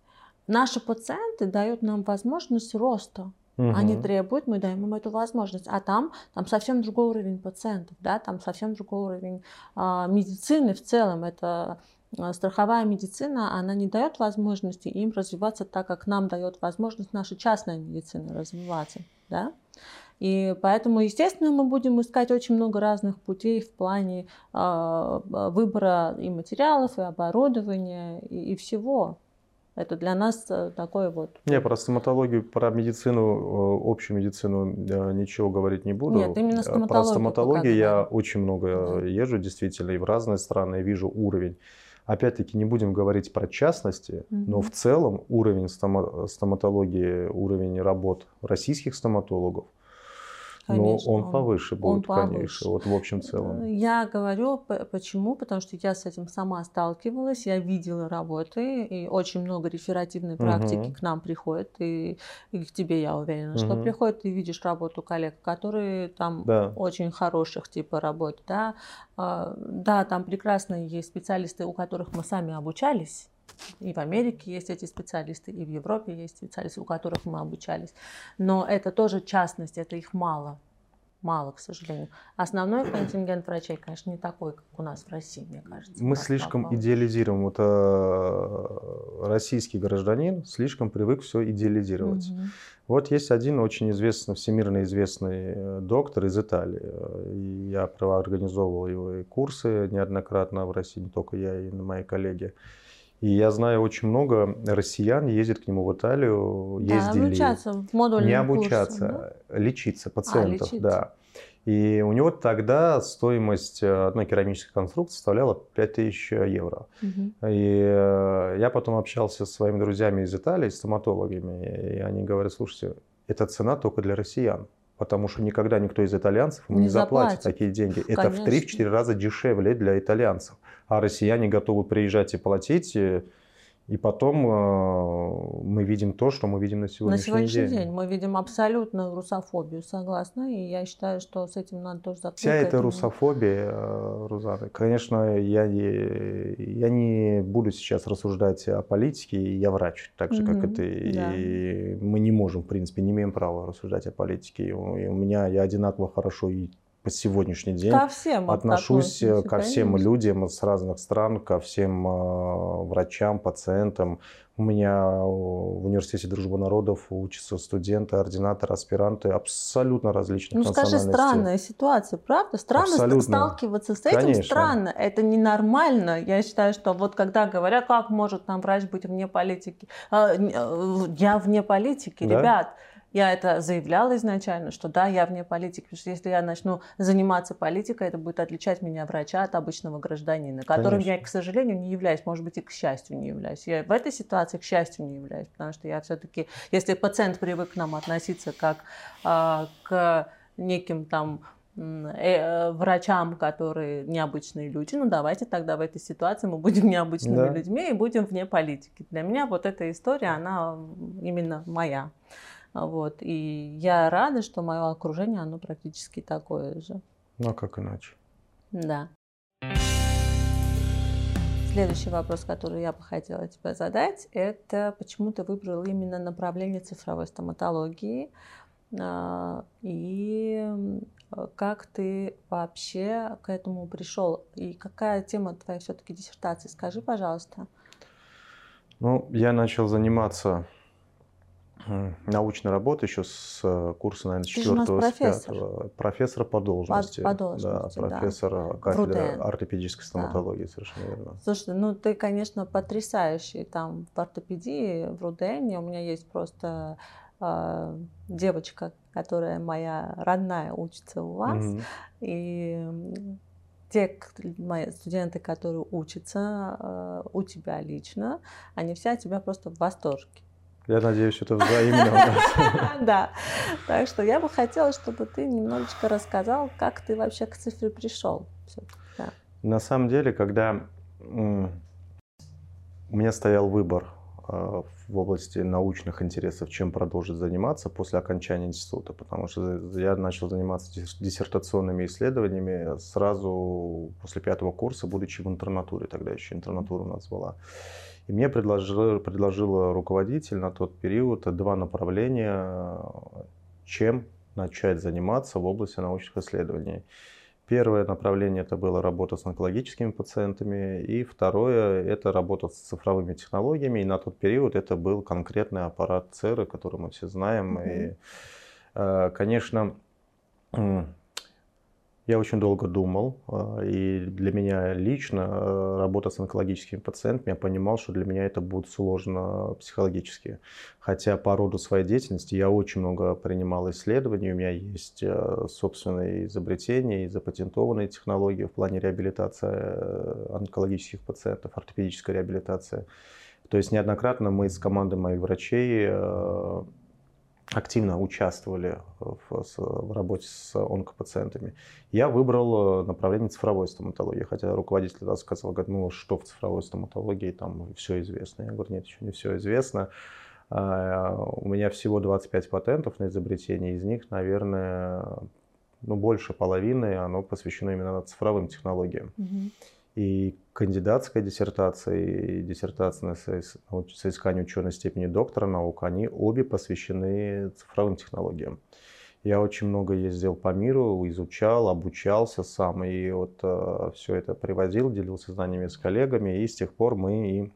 Наши пациенты дают нам возможность роста. Угу. Они требуют, мы даем им эту возможность. А там, там совсем другой уровень пациентов, да, там совсем другой уровень а, медицины в целом. Это а, страховая медицина, она не дает возможности им развиваться так, как нам дает возможность наша частная медицина развиваться, да. И поэтому, естественно, мы будем искать очень много разных путей в плане э, выбора и материалов, и оборудования, и, и всего. Это для нас э, такой вот...
Не, про стоматологию, про медицину, э, общую медицину ничего говорить не буду.
Нет, именно стоматологию.
Про стоматологию я очень много да. езжу, действительно, и в разные страны, и вижу уровень. Опять-таки не будем говорить про частности, угу. но в целом уровень стома- стоматологии, уровень работ российских стоматологов,
Конечно,
Но он, он повыше будет,
он повыше.
конечно, вот в общем целом.
Я говорю, почему? Потому что я с этим сама сталкивалась, я видела работы, и очень много реферативной практики угу. к нам приходит, и, и к тебе, я уверена, угу. что приходит, ты видишь работу коллег, которые там да. очень хороших типа работ, да. А, да, там прекрасные есть специалисты, у которых мы сами обучались, и в Америке есть эти специалисты, и в Европе есть специалисты, у которых мы обучались. Но это тоже частность, это их мало. Мало, к сожалению. Основной контингент врачей, конечно, не такой, как у нас в России, мне кажется.
Мы слишком попало. идеализируем. Вот э, российский гражданин слишком привык все идеализировать. Угу. Вот есть один очень известный, всемирно известный э, доктор из Италии. И я организовывал его курсы неоднократно в России, не только я, и мои коллеги. И я знаю очень много россиян ездят к нему в Италию, да, ездили.
обучаться в модульном
Не обучаться, курсе, да? лечиться пациентов, а, лечиться. да. И у него тогда стоимость одной керамической конструкции составляла 5000 евро. Угу. И э, я потом общался со своими друзьями из Италии, стоматологами, и они говорят, слушайте, это цена только для россиян. Потому что никогда никто из итальянцев не, не заплатит, заплатит такие деньги. Конечно. Это в 3-4 раза дешевле для итальянцев а россияне готовы приезжать и платить. И потом э, мы видим то, что мы видим на сегодняшний,
на сегодняшний день. день. Мы видим абсолютно русофобию, согласна. И я считаю, что с этим надо тоже
закончить. Вся эта русофобия, э, Рузана, конечно, я не, я не буду сейчас рассуждать о политике. Я врач, так же, как mm-hmm. и ты. Да. И мы не можем, в принципе, не имеем права рассуждать о политике. И у меня я одинаково хорошо и по сегодняшний день ко всем отношусь э, ко всем конечно. людям с разных стран, ко всем э, врачам, пациентам. У меня в университете Дружбы народов учатся студенты, ординаторы, аспиранты абсолютно различных ну,
скажи, странная ситуация, правда? Странно абсолютно. сталкиваться с этим, Конечно. странно. Это ненормально. Я считаю, что вот когда говорят, как может нам врач быть вне политики? А, э, я вне политики, да? ребят. Я это заявляла изначально, что да, я вне политики, потому что если я начну заниматься политикой, это будет отличать меня врача от обычного гражданина, которым Конечно. я, к сожалению, не являюсь, может быть, и к счастью не являюсь. Я в этой ситуации, к счастью, не являюсь, потому что я все-таки, если пациент привык к нам относиться как э, к неким там э, врачам, которые необычные люди, ну давайте тогда в этой ситуации мы будем необычными да. людьми и будем вне политики. Для меня вот эта история, она именно моя. Вот. И я рада, что мое окружение, оно практически такое же.
Ну а как иначе?
Да. Следующий вопрос, который я бы хотела тебе задать, это почему ты выбрал именно направление цифровой стоматологии а, и как ты вообще к этому пришел и какая тема твоей все-таки диссертации? Скажи, пожалуйста.
Ну, я начал заниматься научной работы еще с э, курса, наверное, четвертого, с пятого. Профессор по должности.
По, по должности,
да. Профессор да. кафедры ортопедической стоматологии, да. совершенно верно.
Слушай, ну ты, конечно, потрясающий там в ортопедии, в Рудене. У меня есть просто э, девочка, которая моя родная, учится у вас. Угу. И те мои студенты, которые учатся э, у тебя лично, они все от тебя просто в восторге.
Я надеюсь, это взаимно.
Да. Так что я бы хотела, чтобы ты немножечко рассказал, как ты вообще к цифре пришел.
На самом деле, когда у меня стоял выбор а, в области научных интересов, чем продолжить заниматься после окончания института, потому что я начал заниматься диссертационными исследованиями сразу после пятого курса, будучи в интернатуре, тогда еще интернатура у нас была. И мне предложил, предложил руководитель на тот период два направления, чем начать заниматься в области научных исследований. Первое направление это было работа с онкологическими пациентами, и второе это работа с цифровыми технологиями. И на тот период это был конкретный аппарат ЦЕРы, который мы все знаем. Mm-hmm. И, э, конечно, я очень долго думал, а, и для меня лично а, работа с онкологическими пациентами, я понимал, что для меня это будет сложно психологически. Хотя по роду своей деятельности я очень много принимал исследований, у меня есть а, собственные изобретения и запатентованные технологии в плане реабилитации онкологических пациентов, ортопедическая реабилитация. То есть неоднократно мы с командой моих врачей активно участвовали в, в работе с онкопациентами. Я выбрал э, направление цифровой стоматологии, хотя руководитель тогда сказал, говорит, ну что в цифровой стоматологии, там все известно. Я говорю, нет, еще не все известно. А, у меня всего 25 патентов на изобретение, из них, наверное, ну, больше половины, оно посвящено именно цифровым технологиям. Угу. И кандидатская диссертация, и диссертация на соискание ученой степени доктора наук, они обе посвящены цифровым технологиям. Я очень много ездил по миру, изучал, обучался сам, и вот э, все это привозил, делился знаниями с коллегами, и с тех пор мы и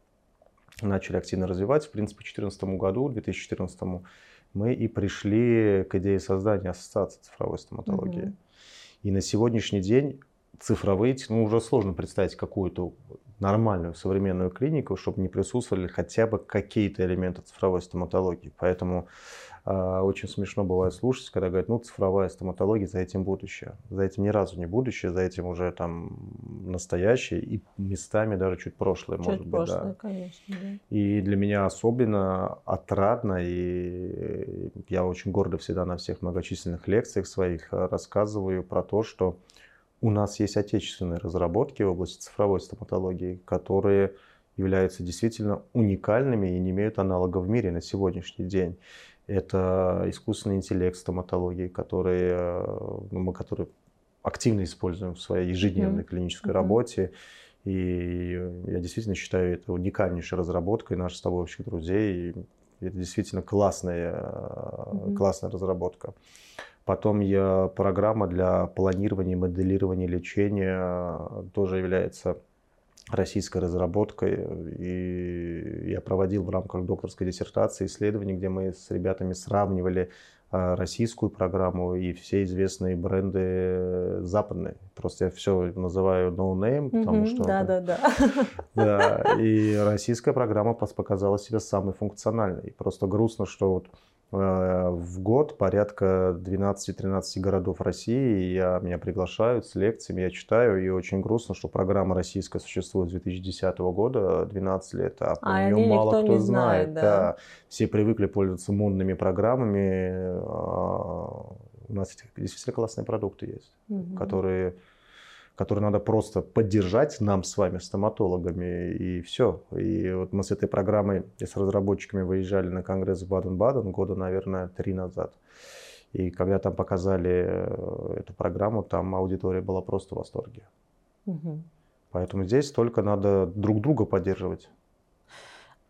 начали активно развивать. В принципе, в 2014 году, 2014 мы и пришли к идее создания ассоциации цифровой стоматологии. Угу. И на сегодняшний день цифровые, ну уже сложно представить какую-то нормальную современную клинику, чтобы не присутствовали хотя бы какие-то элементы цифровой стоматологии. Поэтому э, очень смешно бывает слушать, когда говорят, ну цифровая стоматология, за этим будущее. За этим ни разу не будущее, за этим уже там настоящее и местами даже чуть прошлое,
чуть
может
прошлое,
быть. Да.
конечно. Да.
И для меня особенно отрадно, и я очень гордо всегда на всех многочисленных лекциях своих рассказываю про то, что у нас есть отечественные разработки в области цифровой стоматологии, которые являются действительно уникальными и не имеют аналога в мире на сегодняшний день. Это искусственный интеллект стоматологии, который, э, ну, мы который активно используем в своей ежедневной mm-hmm. клинической mm-hmm. работе. И я действительно считаю это уникальнейшей разработкой наших с тобой общих друзей. И это действительно классная, mm-hmm. классная разработка. Потом я, программа для планирования моделирования лечения э, тоже является российской разработкой. И я проводил в рамках докторской диссертации исследования, где мы с ребятами сравнивали э, российскую программу и все известные бренды западные. Просто я все называю no name, потому что...
Да, да, да.
Да, и российская программа показала себя самой функциональной. И просто грустно, что вот Э, в год порядка 12-13 городов России. Я, меня приглашают с лекциями, я читаю, и очень грустно, что программа российская существует с 2010 года, 12 лет, а про а нее мало кто знает. Да. Да. Все привыкли пользоваться модными программами. А у нас действительно классные продукты есть, угу. которые который надо просто поддержать нам с вами, стоматологами, и все. И вот мы с этой программой и с разработчиками выезжали на конгресс в Баден-Баден года, наверное, три назад. И когда там показали э, эту программу, там аудитория была просто в восторге. Угу. Поэтому здесь только надо друг друга поддерживать.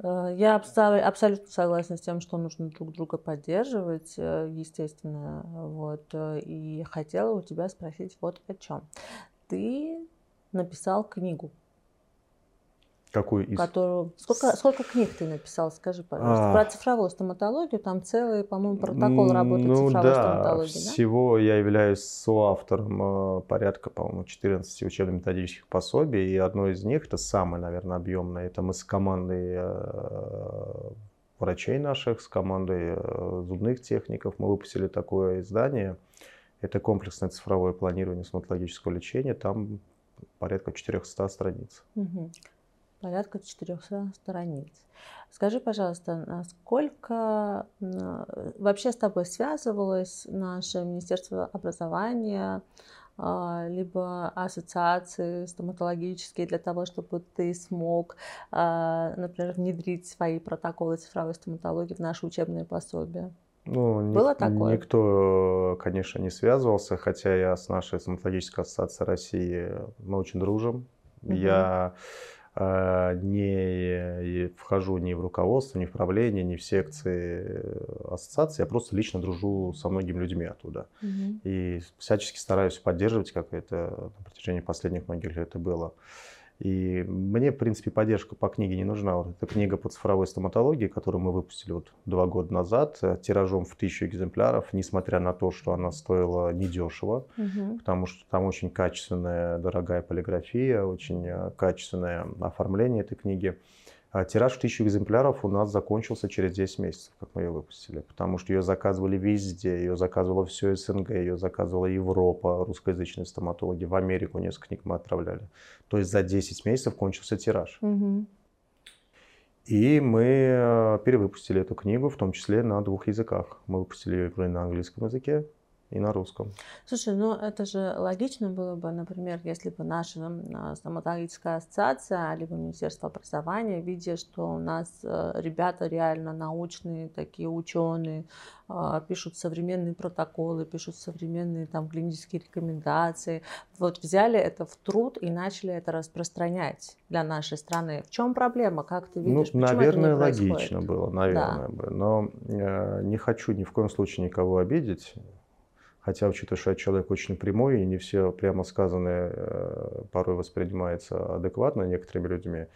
Э, я абсолютно согласна с тем, что нужно друг друга поддерживать, э, естественно. Вот. И хотела у тебя спросить вот о чем ты написал книгу.
Какую из?
Которую... Сколько, сколько книг ты написал, скажи, пожалуйста. А... Про цифровую стоматологию, там целый, по-моему, протокол работы ну, цифровой да. стоматологии, да?
Всего я являюсь соавтором э, порядка, по-моему, 14 учебно-методических пособий, и одно из них, это самое, наверное, объемное, это мы с командой э, врачей наших, с командой э, зубных техников, мы выпустили такое издание – это комплексное цифровое планирование стоматологического лечения. Там порядка 400 страниц.
Угу. Порядка 400 страниц. Скажи, пожалуйста, насколько вообще с тобой связывалось наше Министерство образования, а, либо ассоциации стоматологические для того, чтобы ты смог, а, например, внедрить свои протоколы цифровой стоматологии в наши учебные пособия?
Ну, Было ник- такое? Никто, конечно, не связывался, хотя я с нашей стоматологической ассоциацией России, мы очень дружим. Угу. Я э, не вхожу ни в руководство, ни в правление, ни в секции ассоциации. Я просто лично дружу со многими людьми оттуда. Угу. И всячески стараюсь поддерживать, как это на протяжении последних многих лет это было. И мне, в принципе, поддержка по книге не нужна. Вот эта книга по цифровой стоматологии, которую мы выпустили вот два года назад, э, тиражом в тысячу экземпляров, несмотря на то, что она стоила недешево, угу. потому что там очень качественная, дорогая полиграфия, очень э, качественное оформление этой книги. А тираж в тысячу экземпляров у нас закончился через 10 месяцев, как мы ее выпустили, потому что ее заказывали везде, ее заказывала все СНГ, ее заказывала Европа, русскоязычные стоматологи, в Америку несколько книг мы отправляли. То есть за 10 месяцев кончился тираж. Угу. И мы э, перевыпустили эту книгу, в том числе на двух языках. Мы выпустили ее на английском языке и на русском.
Слушай, ну это же логично было бы, например, если бы наша а, стоматологическая ассоциация, либо Министерство образования, видя, что у нас э, ребята реально научные, такие ученые, а, пишут современные протоколы, пишут современные там клинические рекомендации, вот взяли это в труд и начали это распространять для нашей страны. В чем проблема? Как ты видишь?
Ну, наверное, логично было, наверное да. бы, но э, не хочу ни в коем случае никого обидеть. Хотя, учитывая, что я человек очень прямой, и не все прямо сказанное э, порой воспринимается адекватно некоторыми людьми,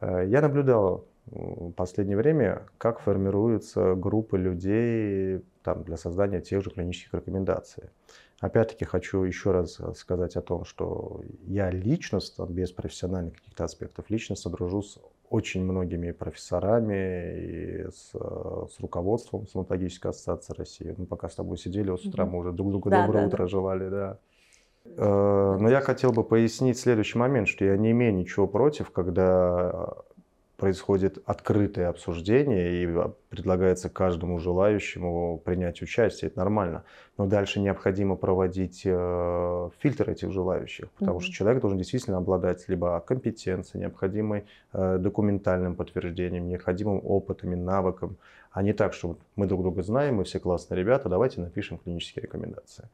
э, я наблюдал в последнее время, как формируются группы людей там, для создания тех же клинических рекомендаций. Опять-таки хочу еще раз сказать о том, что я лично, без профессиональных каких-то аспектов, лично содружу с очень многими профессорами и с, с руководством стоматологической ассоциации России. Мы пока с тобой сидели, вот с утра мы уже друг другу да, доброе да, утро да. желали, да. Э, но я хотел бы пояснить следующий момент, что я не имею ничего против, когда происходит открытое обсуждение и предлагается каждому желающему принять участие. Это нормально. Но дальше необходимо проводить э, фильтр этих желающих, потому mm-hmm. что человек должен действительно обладать либо компетенцией, необходимой э, документальным подтверждением, необходимым опытом и навыком, а не так, что мы друг друга знаем, мы все классные ребята, давайте напишем клинические рекомендации.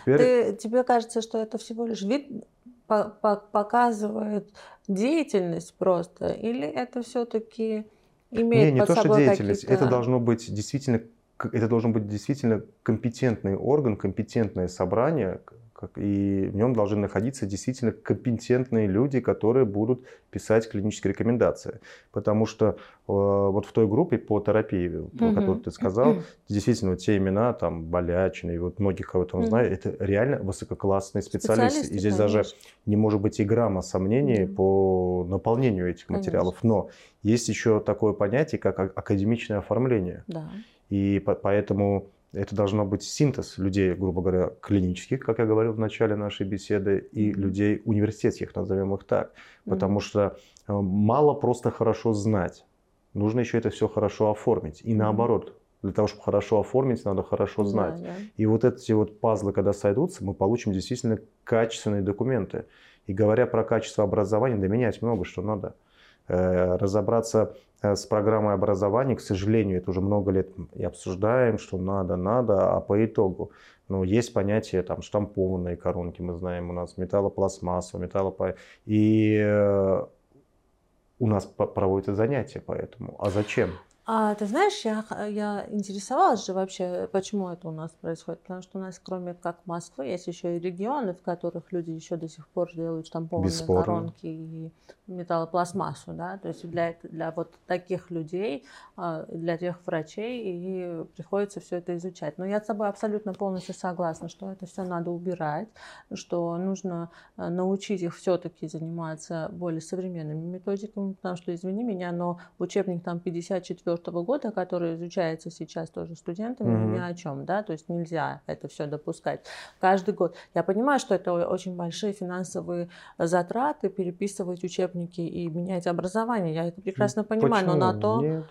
Теперь... Ты, тебе кажется, что это всего лишь вид показывает деятельность просто, или это все-таки имеет
не, не то, что деятельность, это должно быть действительно это должен быть действительно компетентный орган, компетентное собрание, и в нем должны находиться действительно компетентные люди, которые будут писать клинические рекомендации. Потому что э, вот в той группе по терапии, про угу. которую ты сказал, действительно вот те имена, там, Болячины, и вот многих, кого там знаю, это реально высококлассные специалисты. специалисты и здесь конечно. даже не может быть и грамма сомнений угу. по наполнению этих конечно. материалов. Но есть еще такое понятие, как академичное оформление. Да. И поэтому это должно быть синтез людей, грубо говоря, клинических, как я говорил в начале нашей беседы, и людей университетских, назовем их так. Потому что э, мало просто хорошо знать. Нужно еще это все хорошо оформить. И наоборот, для того, чтобы хорошо оформить, надо хорошо знать. Да, да. И вот эти вот пазлы, когда сойдутся, мы получим действительно качественные документы. И говоря про качество образования, да менять много что надо. Э, разобраться с программой образования, к сожалению, это уже много лет и обсуждаем, что надо, надо, а по итогу, ну, есть понятие там штампованные коронки, мы знаем, у нас металлопластмасса, металлопо... И э, у нас проводятся занятия по этому. А зачем?
А ты знаешь, я, я интересовалась же вообще, почему это у нас происходит. Потому что у нас, кроме как Москвы, есть еще и регионы, в которых люди еще до сих пор делают штампованные Бесспорно. коронки и металлопластмассу. Да? То есть для, для вот таких людей, а, для тех врачей и приходится все это изучать. Но я с тобой абсолютно полностью согласна, что это все надо убирать, что нужно а, научить их все-таки заниматься более современными методиками, потому что, извини меня, но учебник там 54 2004 года, который изучается сейчас тоже студентами, mm-hmm. ни о чем, да, то есть нельзя это все допускать каждый год. Я понимаю, что это очень большие финансовые затраты переписывать учебники и менять образование, я это прекрасно понимаю,
Почему?
но на то...
Нет.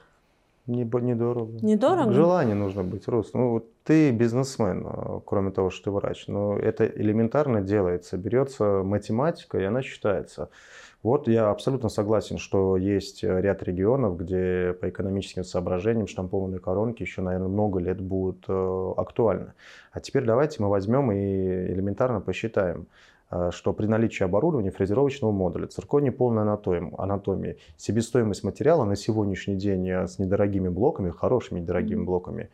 Не, недорого.
Недорого?
Желание нужно быть, Рус. Ну, вот ты бизнесмен, а, кроме того, что ты врач. Но это элементарно делается. Берется математика, и она считается. Вот я абсолютно согласен, что есть э, ряд регионов, где по экономическим соображениям штампованные коронки еще, наверное, много лет будут э, актуальны. А теперь давайте мы возьмем и элементарно посчитаем э, что при наличии оборудования фрезеровочного модуля, цирконий полной анатомии, себестоимость материала на сегодняшний день с недорогими блоками, хорошими недорогими блоками,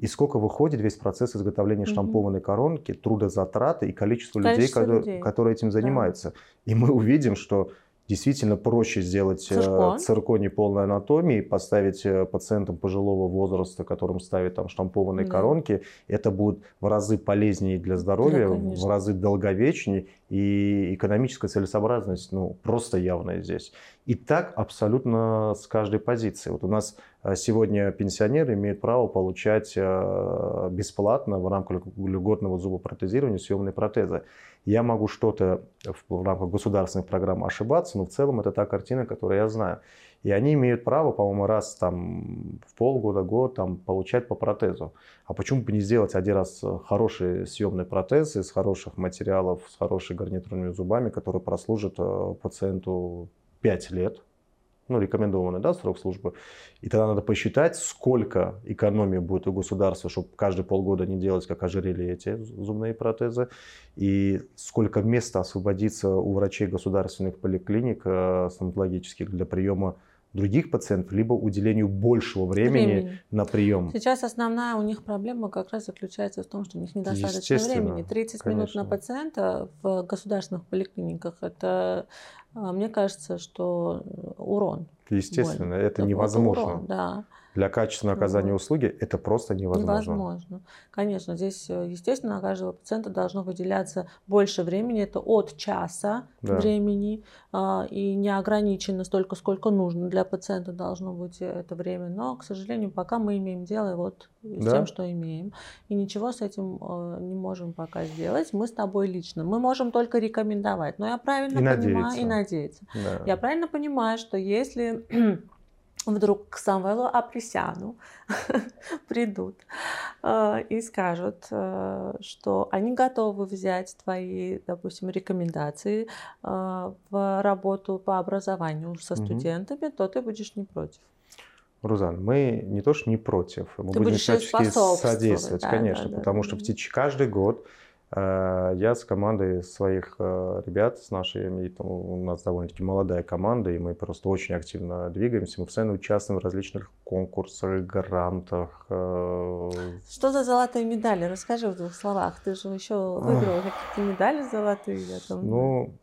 и сколько выходит весь процесс изготовления штампованной коронки, трудозатраты и количество, количество людей, людей, которые этим занимаются. Да. И мы увидим, что действительно проще сделать э, Циркон. цирконий полной анатомии, поставить э, пациентам пожилого возраста, которым ставят там штампованные да. коронки. Это будет в разы полезнее для здоровья, да, в разы долговечнее и экономическая целесообразность ну, просто явная здесь. И так абсолютно с каждой позиции. Вот у нас сегодня пенсионеры имеют право получать э, бесплатно в рамках льготного зубопротезирования съемные протезы. Я могу что-то в рамках государственных программ ошибаться, но в целом это та картина, которую я знаю. И они имеют право, по-моему, раз там в полгода, год там получать по протезу. А почему бы не сделать один раз хороший съемный протез из хороших материалов, с хорошими гарнитурными зубами, которые прослужат э, пациенту 5 лет, ну, рекомендованный да, срок службы. И тогда надо посчитать, сколько экономии будет у государства, чтобы каждые полгода не делать, как ожерелье эти зубные протезы, и сколько места освободится у врачей государственных поликлиник э, стоматологических для приема других пациентов, либо уделению большего времени, времени на прием.
Сейчас основная у них проблема как раз заключается в том, что у них недостаточно времени. 30 конечно. минут на пациента в государственных поликлиниках это мне кажется, что урон.
Естественно, Боль. это невозможно. Урон, да. Для качественного оказания вот. услуги это просто невозможно.
Невозможно. Конечно, здесь, э, естественно, на каждого пациента должно выделяться больше времени. Это от часа да. времени. А, и не ограничено столько, сколько нужно для пациента должно быть это время. Но, к сожалению, пока мы имеем дело вот с да. тем, что имеем. И ничего с этим э, не можем пока сделать. Мы с тобой лично. Мы можем только рекомендовать. Но я правильно и понимаю надеяться. и надеяться. Да. Я правильно понимаю, что если вдруг к Самвелу Апресяну придут э, и скажут, э, что они готовы взять твои, допустим, рекомендации э, в работу по образованию со студентами, то ты будешь не против.
Рузан, мы не то что не против, мы
ты
будем всячески содействовать, да, конечно, да, потому да, что да. каждый год я с командой своих э, ребят, с нашей, у нас довольно-таки молодая команда, и мы просто очень активно двигаемся. Мы постоянно участвуем в различных конкурсах, грантах. Э.
Что за золотые медали? Расскажи в двух словах. Ты же еще выиграл какие-то медали золотые.
Там, ну,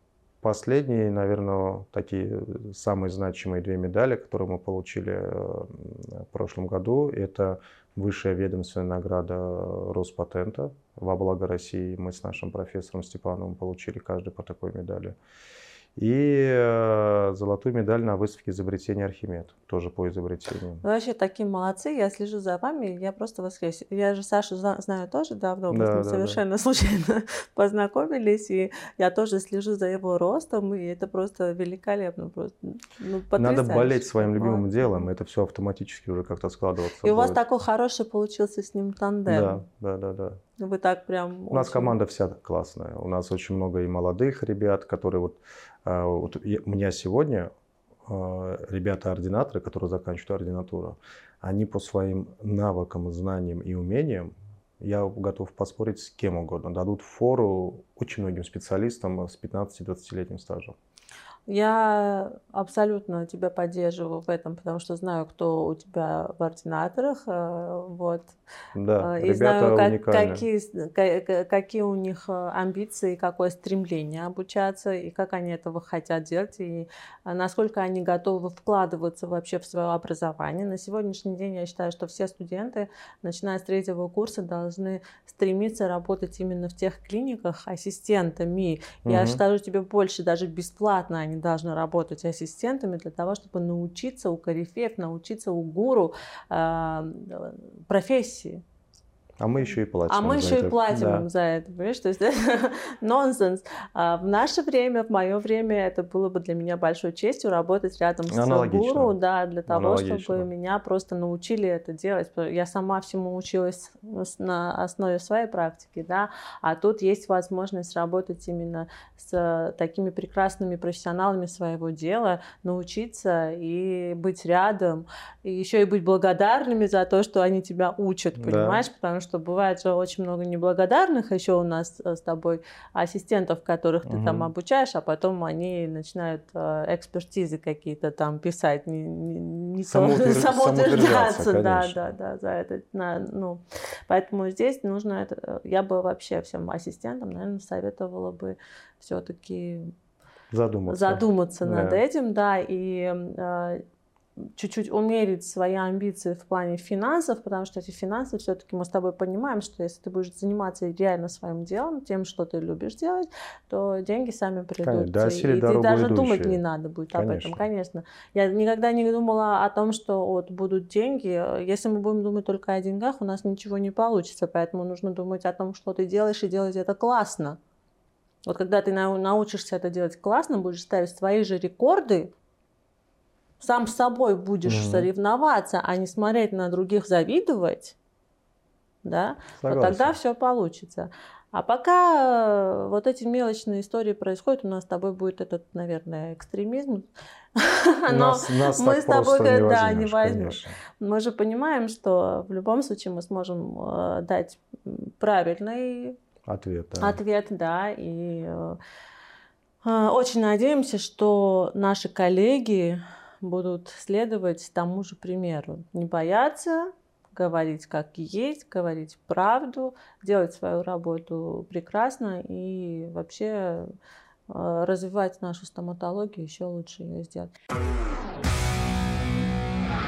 Последние, наверное, такие самые значимые две медали, которые мы получили в прошлом году, это высшая ведомственная награда Роспатента во благо России. Мы с нашим профессором Степановым получили каждый по такой медали. И э, золотую медаль на выставке изобретения Архимед, тоже по изобретению.
Вы вообще такие молодцы, я слежу за вами, я просто восхищаюсь. Я же Сашу знаю тоже давно, мы да, да, совершенно да. случайно познакомились, и я тоже слежу за его ростом, и это просто великолепно, просто
ну, Надо болеть своим любимым делом, это все автоматически уже как-то складываться.
И будет. у вас такой хороший получился с ним тандем.
Да, да, да, да.
Вы так прям...
У очень... нас команда вся классная, у нас очень много и молодых ребят, которые вот вот у меня сегодня а, ребята-ординаторы, которые заканчивают ординатуру, они по своим навыкам, знаниям и умениям, я готов поспорить с кем угодно, дадут фору очень многим специалистам с 15-20-летним стажем.
Я абсолютно тебя поддерживаю в этом, потому что знаю, кто у тебя в ординаторах. Э, вот.
Да, э, и знаю, как,
какие, какие у них э, амбиции, какое стремление обучаться, и как они этого хотят делать, и насколько они готовы вкладываться вообще в свое образование. На сегодняшний день я считаю, что все студенты, начиная с третьего курса, должны стремиться работать именно в тех клиниках ассистентами. Угу. Я скажу тебе больше, даже бесплатно они должны работать ассистентами для того, чтобы научиться у корифеев, научиться у гуру э, профессии депрессии.
А мы еще и платим.
А мы еще это. и платим да. за это, понимаешь? То есть нонсенс. А в наше время, в мое время, это было бы для меня большой честью работать рядом с гуру, да, для того, чтобы меня просто научили это делать. Я сама всему училась на основе своей практики, да, а тут есть возможность работать именно с такими прекрасными профессионалами своего дела, научиться и быть рядом, и еще и быть благодарными за то, что они тебя учат, понимаешь? Да. Потому что что бывает же очень много неблагодарных еще у нас э, с тобой ассистентов, которых ты угу. там обучаешь, а потом они начинают э, экспертизы какие-то там писать, не, не, не Самоутвер... самоутверждаться, да, да, да, за это. На, ну, поэтому здесь нужно это, э, я бы вообще всем ассистентам, наверное, советовала бы все-таки
задуматься,
задуматься да. над этим, да, и чуть-чуть умерить свои амбиции в плане финансов, потому что эти финансы все-таки мы с тобой понимаем, что если ты будешь заниматься реально своим делом, тем, что ты любишь делать, то деньги сами придут.
Конечно, да,
и
ты
даже
идущие.
думать не надо будет конечно. об этом, конечно. Я никогда не думала о том, что вот будут деньги. Если мы будем думать только о деньгах, у нас ничего не получится, поэтому нужно думать о том, что ты делаешь, и делать это классно. Вот когда ты научишься это делать классно, будешь ставить свои же рекорды, сам с собой будешь mm-hmm. соревноваться, а не смотреть на других, завидовать, да, вот тогда все получится. А пока э, вот эти мелочные истории происходят, у нас с тобой будет этот, наверное, экстремизм.
Нас, нас мы с тобой не да, не возьмем.
Мы же понимаем, что в любом случае мы сможем э, дать правильный
ответ, да.
ответ, да, и э, очень надеемся, что наши коллеги будут следовать тому же примеру. Не бояться, говорить как есть, говорить правду, делать свою работу прекрасно и вообще э, развивать нашу стоматологию, еще лучше ее сделать.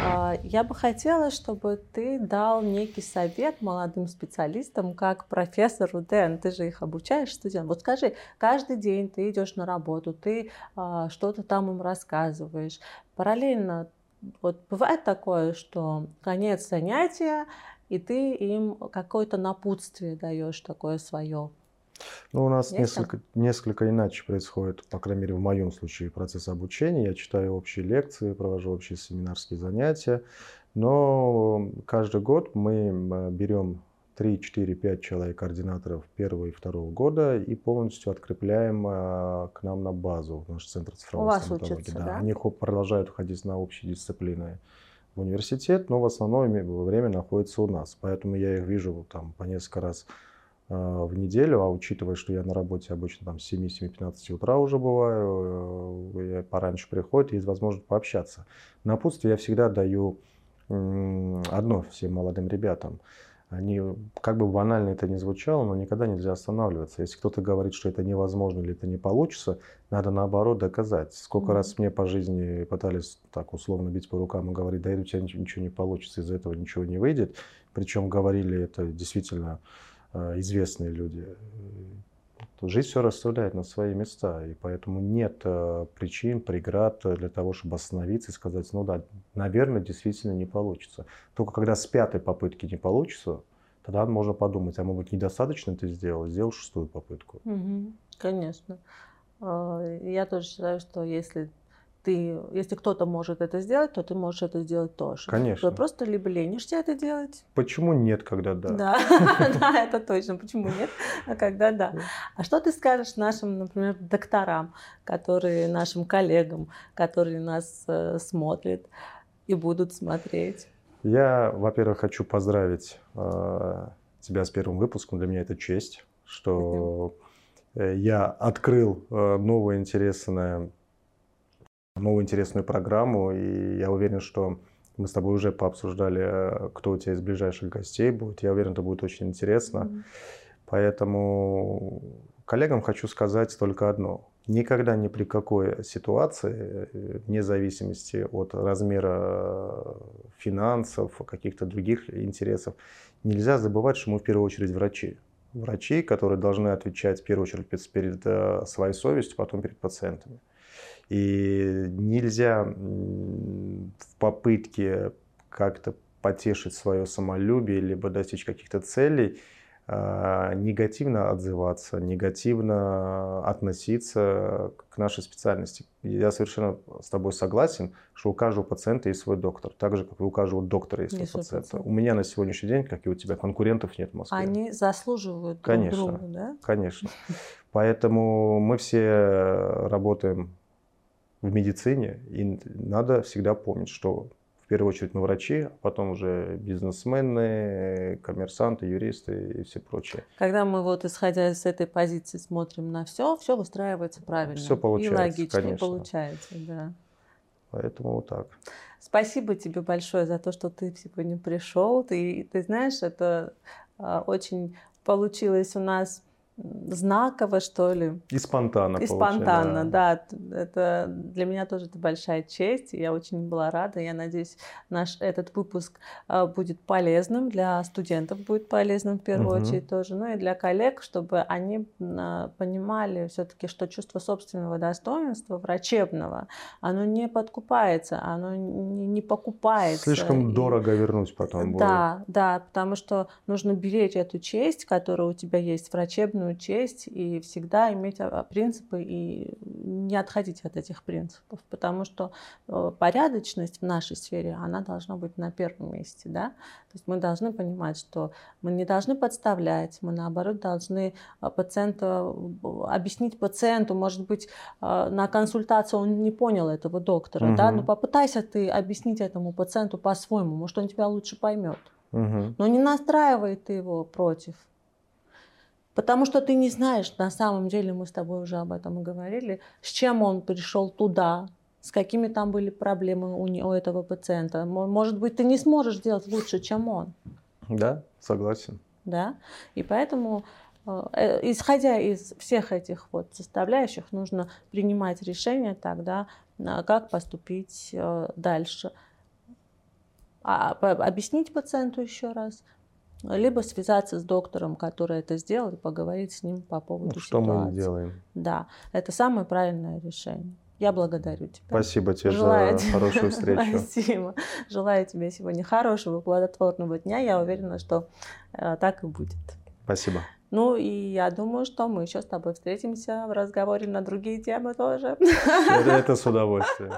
А, я бы хотела, чтобы ты дал некий совет молодым специалистам, как профессору Дэн. Ты же их обучаешь студентам. Вот скажи, каждый день ты идешь на работу, ты а, что-то там им рассказываешь. Параллельно вот бывает такое, что конец занятия, и ты им какое-то напутствие даешь такое свое.
Ну, у нас несколько, несколько иначе происходит, по крайней мере, в моем случае, процесс обучения. Я читаю общие лекции, провожу общие семинарские занятия. Но каждый год мы берем 3, 4, 5 человек координаторов первого и второго года и полностью открепляем э, к нам на базу, в наш центр цифровой
У вас учатся, да.
да? Они продолжают ходить на общие дисциплины в университет, но в основном время находится у нас. Поэтому я их вижу там по несколько раз в неделю, а учитывая, что я на работе обычно там с 7-7-15 утра уже бываю, э, я пораньше приходит, есть возможность пообщаться. Напутствие я всегда даю одно всем молодым ребятам – они, как бы банально это ни звучало, но никогда нельзя останавливаться. Если кто-то говорит, что это невозможно или это не получится, надо наоборот доказать. Сколько mm-hmm. раз мне по жизни пытались так условно бить по рукам и говорить, да у тебя ничего не получится, из-за этого ничего не выйдет. Причем говорили это действительно э, известные люди то жизнь все расставляет на свои места, и поэтому нет э, причин, преград для того, чтобы остановиться и сказать, ну да, наверное, действительно не получится. Только когда с пятой попытки не получится, тогда можно подумать, а может быть недостаточно ты сделал, сделал шестую попытку.
Угу, конечно. А, я тоже считаю, что если ты, если кто-то может это сделать, то ты можешь это сделать тоже.
Конечно.
Ты просто либо ленишься это делать.
Почему нет, когда да?
Да, да, это точно. Почему нет, а когда да. А что ты скажешь нашим, например, докторам, которые нашим коллегам, которые нас э, смотрят и будут смотреть?
Я, во-первых, хочу поздравить э, тебя с первым выпуском. Для меня это честь, что э, я открыл новое интересное новую интересную программу, и я уверен, что мы с тобой уже пообсуждали, э, кто у тебя из ближайших гостей будет. Я уверен, это будет очень интересно. Mm-hmm. Поэтому коллегам хочу сказать только одно. Никогда ни при какой ситуации, э, вне зависимости от размера финансов, каких-то других интересов, нельзя забывать, что мы в первую очередь врачи. Врачи, которые должны отвечать в первую очередь перед э, своей совестью, потом перед пациентами. И нельзя в попытке как-то потешить свое самолюбие, либо достичь каких-то целей, а, негативно отзываться, негативно относиться к нашей специальности. Я совершенно с тобой согласен, что у каждого пациента есть свой доктор, так же, как и у каждого доктора есть свой пациент. У меня на сегодняшний день, как и у тебя, конкурентов нет в Москве.
Они заслуживают друг
конечно,
друга, да?
Конечно. Поэтому мы все работаем в медицине, и надо всегда помнить, что в первую очередь мы врачи, а потом уже бизнесмены, коммерсанты, юристы и все прочее.
Когда мы вот исходя из этой позиции смотрим на все, все выстраивается правильно.
Все получается,
И логично
конечно.
получается, да.
Поэтому вот так.
Спасибо тебе большое за то, что ты сегодня пришел. Ты, ты знаешь, это а, очень получилось у нас знаково, что ли.
И спонтанно.
И спонтанно, да. да. Это для меня тоже это большая честь. Я очень была рада. Я надеюсь, наш этот выпуск а, будет полезным для студентов, будет полезным в первую угу. очередь тоже, ну и для коллег, чтобы они а, понимали все-таки, что чувство собственного достоинства врачебного, оно не подкупается, оно не покупается.
Слишком и... дорого вернуть потом будет.
Да, да, потому что нужно беречь эту честь, которая у тебя есть врачебную собственную честь и всегда иметь а, принципы и не отходить от этих принципов, потому что э, порядочность в нашей сфере, она должна быть на первом месте, да, то есть мы должны понимать, что мы не должны подставлять, мы наоборот должны а, пациента, объяснить пациенту, может быть, а, на консультации он не понял этого доктора, угу. да, но попытайся ты объяснить этому пациенту по-своему, может он тебя лучше поймет. Угу. Но не настраивай ты его против. Потому что ты не знаешь, на самом деле, мы с тобой уже об этом и говорили, с чем он пришел туда, с какими там были проблемы у, у этого пациента. Может быть, ты не сможешь сделать лучше, чем он.
Да, согласен.
Да, и поэтому, э, э, исходя из всех этих вот составляющих, нужно принимать решение тогда, как поступить э, дальше. А, объяснить пациенту еще раз, либо связаться с доктором, который это сделал, и поговорить с ним по поводу
ну, что
ситуации.
мы делаем.
Да, это самое правильное решение. Я благодарю тебя.
Спасибо тебе Желаю за тебе... хорошую встречу.
Спасибо. Желаю тебе сегодня хорошего, плодотворного дня. Я уверена, что э, так и будет.
Спасибо.
Ну и я думаю, что мы еще с тобой встретимся в разговоре на другие темы тоже.
Это, это с удовольствием.